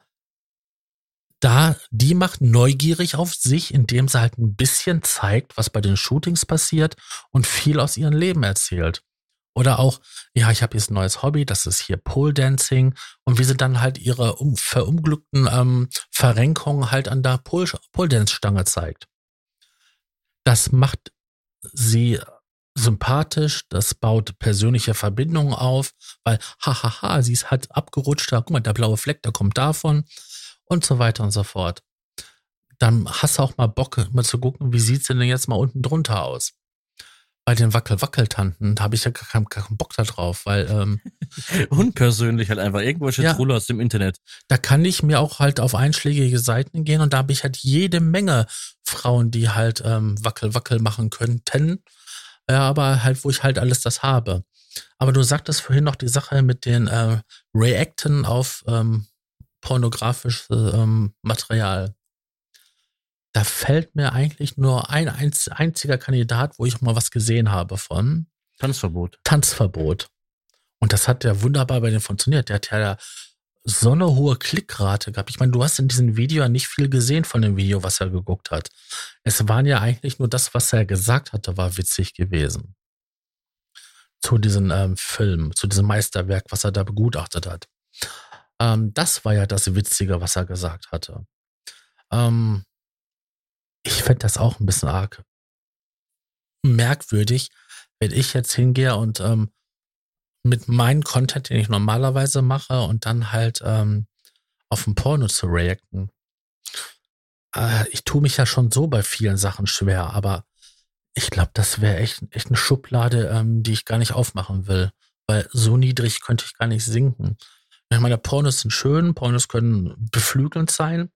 da, die macht neugierig auf sich, indem sie halt ein bisschen zeigt, was bei den Shootings passiert und viel aus ihrem Leben erzählt. Oder auch, ja, ich habe jetzt ein neues Hobby, das ist hier Pole Dancing und wie sie dann halt ihre um, verunglückten ähm, Verrenkungen halt an der Pole, Pole Dance Stange zeigt. Das macht sie sympathisch, das baut persönliche Verbindungen auf, weil, hahaha, sie ist halt abgerutscht, da, guck mal, der blaue Fleck, der kommt davon und so weiter und so fort. Dann hast du auch mal Bock, mal zu gucken, wie sieht's denn jetzt mal unten drunter aus? Bei den Wackel-Wackeltanten habe ich ja gar keinen, gar keinen Bock da drauf, weil ähm, unpersönlich halt einfach irgendwelche ja, Trolle aus dem Internet. Da kann ich mir auch halt auf einschlägige Seiten gehen und da habe ich halt jede Menge Frauen, die halt ähm, Wackel-Wackel machen könnten. Ja, aber halt, wo ich halt alles das habe. Aber du sagtest vorhin noch die Sache mit den äh, Reacten auf ähm, pornografisches ähm, Material. Da fällt mir eigentlich nur ein einziger Kandidat, wo ich mal was gesehen habe von. Tanzverbot. Tanzverbot. Und das hat ja wunderbar bei dem funktioniert. Der hat ja so eine hohe Klickrate gehabt. Ich meine, du hast in diesem Video ja nicht viel gesehen von dem Video, was er geguckt hat. Es waren ja eigentlich nur das, was er gesagt hatte, war witzig gewesen. Zu diesem ähm, Film, zu diesem Meisterwerk, was er da begutachtet hat. Ähm, das war ja das Witzige, was er gesagt hatte. Ähm, ich fände das auch ein bisschen arg merkwürdig, wenn ich jetzt hingehe und ähm, mit meinem Content, den ich normalerweise mache, und dann halt ähm, auf ein Porno zu reacten. Äh, ich tue mich ja schon so bei vielen Sachen schwer, aber ich glaube, das wäre echt, echt eine Schublade, ähm, die ich gar nicht aufmachen will. Weil so niedrig könnte ich gar nicht sinken. Ich meine, Pornos sind schön, Pornos können beflügelnd sein,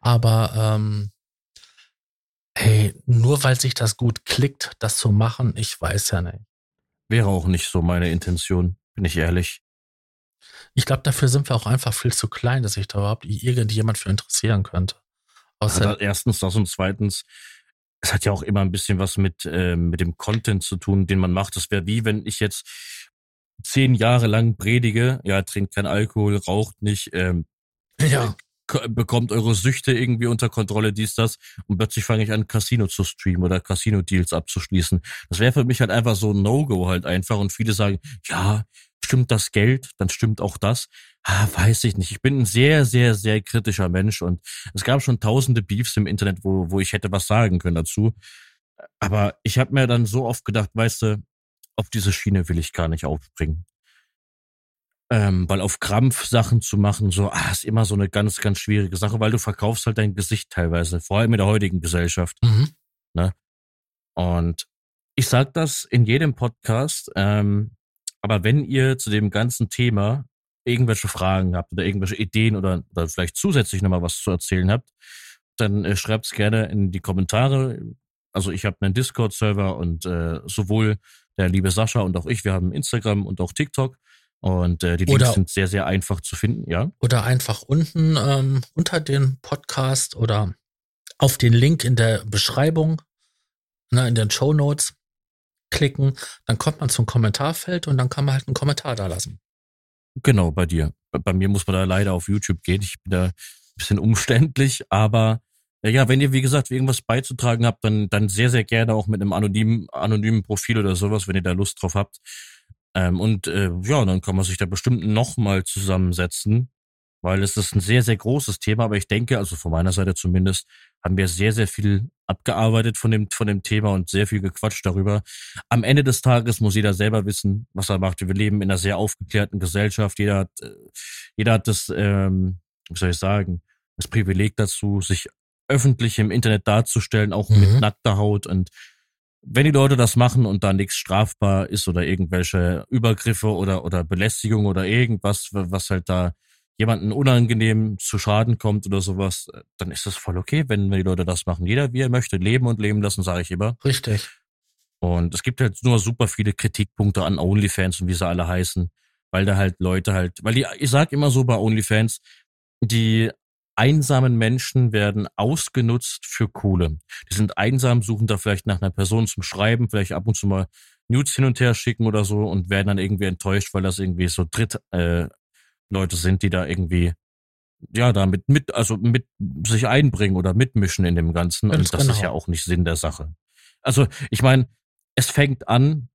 aber ähm, hey, nur weil sich das gut klickt, das zu machen, ich weiß ja nicht. Wäre auch nicht so meine Intention, bin ich ehrlich. Ich glaube, dafür sind wir auch einfach viel zu klein, dass sich da überhaupt irgendjemand für interessieren könnte. Außer ja, erstens das und zweitens, es hat ja auch immer ein bisschen was mit, äh, mit dem Content zu tun, den man macht. Das wäre wie, wenn ich jetzt zehn Jahre lang predige, ja, trinkt kein Alkohol, raucht nicht, ähm, ja. bekommt eure Süchte irgendwie unter Kontrolle, dies, das, und plötzlich fange ich an, Casino zu streamen oder Casino-Deals abzuschließen. Das wäre für mich halt einfach so ein No-Go halt einfach und viele sagen, ja, stimmt das Geld, dann stimmt auch das. Ah, weiß ich nicht. Ich bin ein sehr, sehr, sehr kritischer Mensch und es gab schon tausende Beefs im Internet, wo, wo ich hätte was sagen können dazu. Aber ich habe mir dann so oft gedacht, weißt du, auf diese Schiene will ich gar nicht aufspringen. Ähm, weil auf Krampf Sachen zu machen, so, ah, ist immer so eine ganz, ganz schwierige Sache, weil du verkaufst halt dein Gesicht teilweise, vor allem in der heutigen Gesellschaft. Mhm. Ne? Und ich sag das in jedem Podcast, ähm, aber wenn ihr zu dem ganzen Thema irgendwelche Fragen habt oder irgendwelche Ideen oder, oder vielleicht zusätzlich nochmal was zu erzählen habt, dann äh, schreibt es gerne in die Kommentare. Also ich habe einen Discord-Server und äh, sowohl der liebe Sascha und auch ich, wir haben Instagram und auch TikTok. Und äh, die Links oder, sind sehr, sehr einfach zu finden, ja. Oder einfach unten ähm, unter den Podcast oder auf den Link in der Beschreibung, ne, in den Show Notes klicken, dann kommt man zum Kommentarfeld und dann kann man halt einen Kommentar da lassen. Genau, bei dir. Bei mir muss man da leider auf YouTube gehen. Ich bin da ein bisschen umständlich, aber ja, wenn ihr, wie gesagt, irgendwas beizutragen habt, dann, dann sehr, sehr gerne auch mit einem anonymen, anonymen Profil oder sowas, wenn ihr da Lust drauf habt. Ähm, und äh, ja, dann kann man sich da bestimmt nochmal zusammensetzen, weil es ist ein sehr, sehr großes Thema, aber ich denke, also von meiner Seite zumindest, haben wir sehr, sehr viel abgearbeitet von dem, von dem Thema und sehr viel gequatscht darüber. Am Ende des Tages muss jeder selber wissen, was er macht. Wir leben in einer sehr aufgeklärten Gesellschaft. Jeder hat, äh, jeder hat das, ähm, wie soll ich sagen, das Privileg dazu, sich öffentlich im Internet darzustellen, auch mhm. mit nackter Haut und wenn die Leute das machen und da nichts strafbar ist oder irgendwelche Übergriffe oder, oder Belästigung oder irgendwas, was halt da jemanden unangenehm zu Schaden kommt oder sowas, dann ist das voll okay, wenn die Leute das machen. Jeder, wie er möchte, leben und leben lassen, sage ich immer. Richtig. Und es gibt halt nur super viele Kritikpunkte an OnlyFans und wie sie alle heißen, weil da halt Leute halt, weil die, ich sag immer so bei OnlyFans, die einsamen Menschen werden ausgenutzt für Kohle. Die sind einsam, suchen da vielleicht nach einer Person zum Schreiben, vielleicht ab und zu mal Nudes hin und her schicken oder so und werden dann irgendwie enttäuscht, weil das irgendwie so Dritt äh, Leute sind, die da irgendwie ja damit mit also mit sich einbringen oder mitmischen in dem Ganzen Ganz und das genau. ist ja auch nicht Sinn der Sache. Also ich meine, es fängt an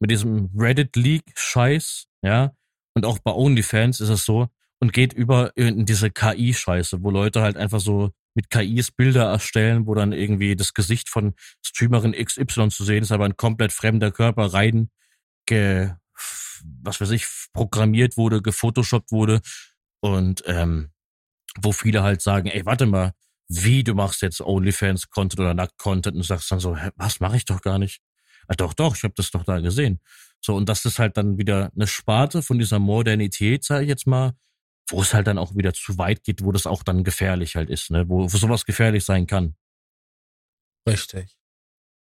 mit diesem Reddit League Scheiß, ja, und auch bei OnlyFans ist es so, und geht über in diese KI-Scheiße, wo Leute halt einfach so mit KIs Bilder erstellen, wo dann irgendwie das Gesicht von Streamerin XY zu sehen ist, aber ein komplett fremder Körper rein, ge, was weiß ich, programmiert wurde, gefotoshoppt wurde und ähm, wo viele halt sagen, ey, warte mal, wie du machst jetzt OnlyFans-Content oder Nackt-Content und sagst dann so, hä, was mache ich doch gar nicht? Ah, doch, doch, ich habe das doch da gesehen. So, und das ist halt dann wieder eine Sparte von dieser Modernität, sage ich jetzt mal, wo es halt dann auch wieder zu weit geht, wo das auch dann gefährlich halt ist, ne? wo, wo sowas gefährlich sein kann. Richtig.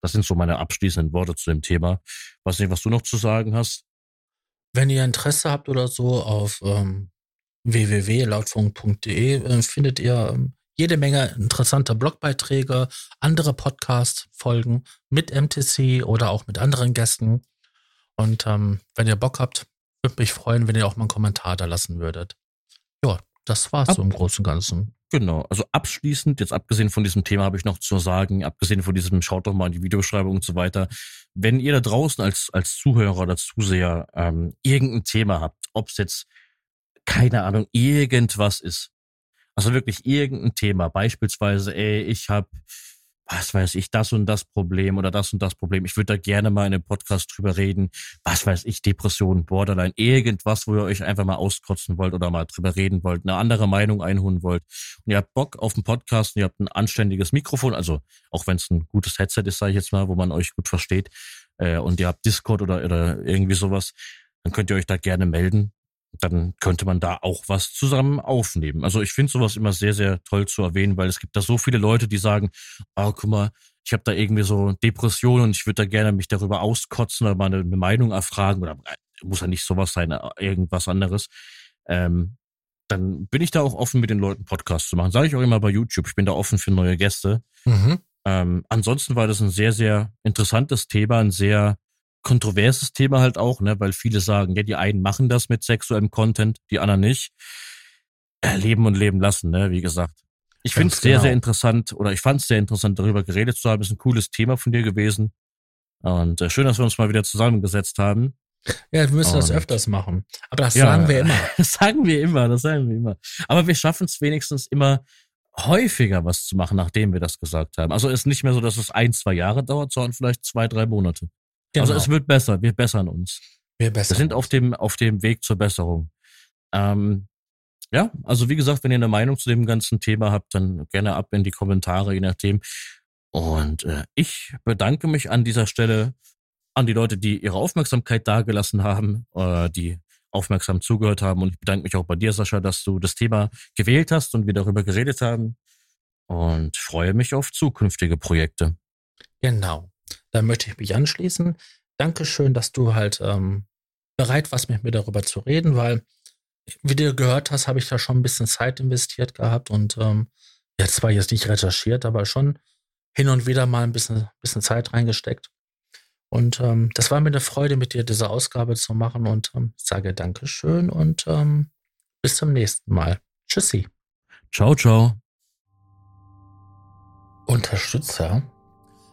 Das sind so meine abschließenden Worte zu dem Thema. Weiß nicht, was du noch zu sagen hast. Wenn ihr Interesse habt oder so, auf ähm, www.lautfunk.de äh, findet ihr ähm, jede Menge interessanter Blogbeiträge, andere Podcast-Folgen mit MTC oder auch mit anderen Gästen. Und ähm, wenn ihr Bock habt, würde mich freuen, wenn ihr auch mal einen Kommentar da lassen würdet. Das war's Ab so im Großen und Ganzen. Genau, also abschließend, jetzt abgesehen von diesem Thema habe ich noch zu sagen, abgesehen von diesem, schaut doch mal in die Videobeschreibung und so weiter. Wenn ihr da draußen als, als Zuhörer oder Zuseher ähm, irgendein Thema habt, ob es jetzt, keine Ahnung, irgendwas ist, also wirklich irgendein Thema, beispielsweise, ey, ich habe was weiß ich, das und das Problem oder das und das Problem. Ich würde da gerne mal in einem Podcast drüber reden. Was weiß ich, Depression, Borderline, irgendwas, wo ihr euch einfach mal auskotzen wollt oder mal drüber reden wollt, eine andere Meinung einholen wollt. Und ihr habt Bock auf einen Podcast und ihr habt ein anständiges Mikrofon, also auch wenn es ein gutes Headset ist, sage ich jetzt mal, wo man euch gut versteht, äh, und ihr habt Discord oder, oder irgendwie sowas, dann könnt ihr euch da gerne melden dann könnte man da auch was zusammen aufnehmen. Also ich finde sowas immer sehr, sehr toll zu erwähnen, weil es gibt da so viele Leute, die sagen, oh, guck mal, ich habe da irgendwie so Depressionen und ich würde da gerne mich darüber auskotzen oder mal eine, eine Meinung erfragen oder äh, muss ja nicht sowas sein, äh, irgendwas anderes. Ähm, dann bin ich da auch offen, mit den Leuten Podcasts zu machen. Sage ich auch immer bei YouTube, ich bin da offen für neue Gäste. Mhm. Ähm, ansonsten war das ein sehr, sehr interessantes Thema, ein sehr kontroverses Thema halt auch, ne, weil viele sagen, ja, die einen machen das mit sexuellem Content, die anderen nicht. Äh, leben und leben lassen, ne, wie gesagt. Ich finde es sehr, genau. sehr interessant oder ich fand es sehr interessant, darüber geredet zu haben. Ist ein cooles Thema von dir gewesen. Und äh, schön, dass wir uns mal wieder zusammengesetzt haben. Ja, wir müssen und, das öfters machen. Aber das ja, sagen wir immer. Das sagen wir immer, das sagen wir immer. Aber wir schaffen es wenigstens immer häufiger was zu machen, nachdem wir das gesagt haben. Also ist nicht mehr so, dass es ein, zwei Jahre dauert, sondern vielleicht zwei, drei Monate. Genau. Also es wird besser, wir bessern uns. Wir, bessern wir sind uns. auf dem, auf dem Weg zur Besserung. Ähm, ja, also wie gesagt, wenn ihr eine Meinung zu dem ganzen Thema habt, dann gerne ab in die Kommentare, je nachdem. Und äh, ich bedanke mich an dieser Stelle an die Leute, die ihre Aufmerksamkeit dargelassen haben, äh, die aufmerksam zugehört haben. Und ich bedanke mich auch bei dir, Sascha, dass du das Thema gewählt hast und wir darüber geredet haben. Und freue mich auf zukünftige Projekte. Genau. Da möchte ich mich anschließen. Dankeschön, dass du halt ähm, bereit warst, mit mir darüber zu reden, weil, wie du gehört hast, habe ich da schon ein bisschen Zeit investiert gehabt und ähm, ja, zwar jetzt nicht recherchiert, aber schon hin und wieder mal ein bisschen, bisschen Zeit reingesteckt. Und ähm, das war mir eine Freude, mit dir diese Ausgabe zu machen und ähm, sage Dankeschön und ähm, bis zum nächsten Mal. Tschüssi. Ciao, ciao. Unterstützer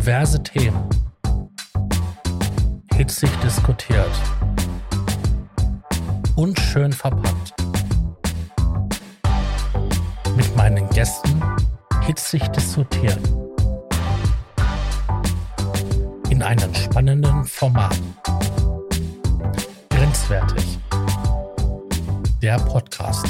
Kontroverse Themen. Hitzig diskutiert. Unschön verpackt. Mit meinen Gästen hitzig diskutieren. In einem spannenden Format. Grenzwertig. Der Podcast.